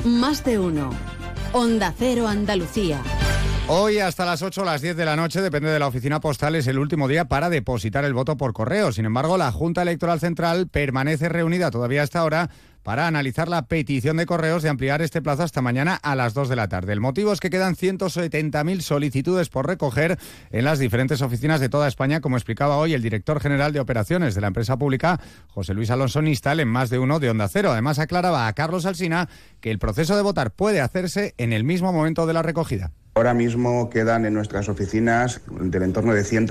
Más de uno. Onda Cero Andalucía. Hoy hasta las 8 o las 10 de la noche, depende de la oficina postal, es el último día para depositar el voto por correo. Sin embargo, la Junta Electoral Central permanece reunida todavía hasta ahora para analizar la petición de correos de ampliar este plazo hasta mañana a las 2 de la tarde. El motivo es que quedan 170.000 solicitudes por recoger en las diferentes oficinas de toda España, como explicaba hoy el director general de operaciones de la empresa pública, José Luis Alonso Nistal, en más de uno de Onda Cero. Además, aclaraba a Carlos Alsina que el proceso de votar puede hacerse en el mismo momento de la recogida. Ahora mismo quedan en nuestras oficinas del entorno de 100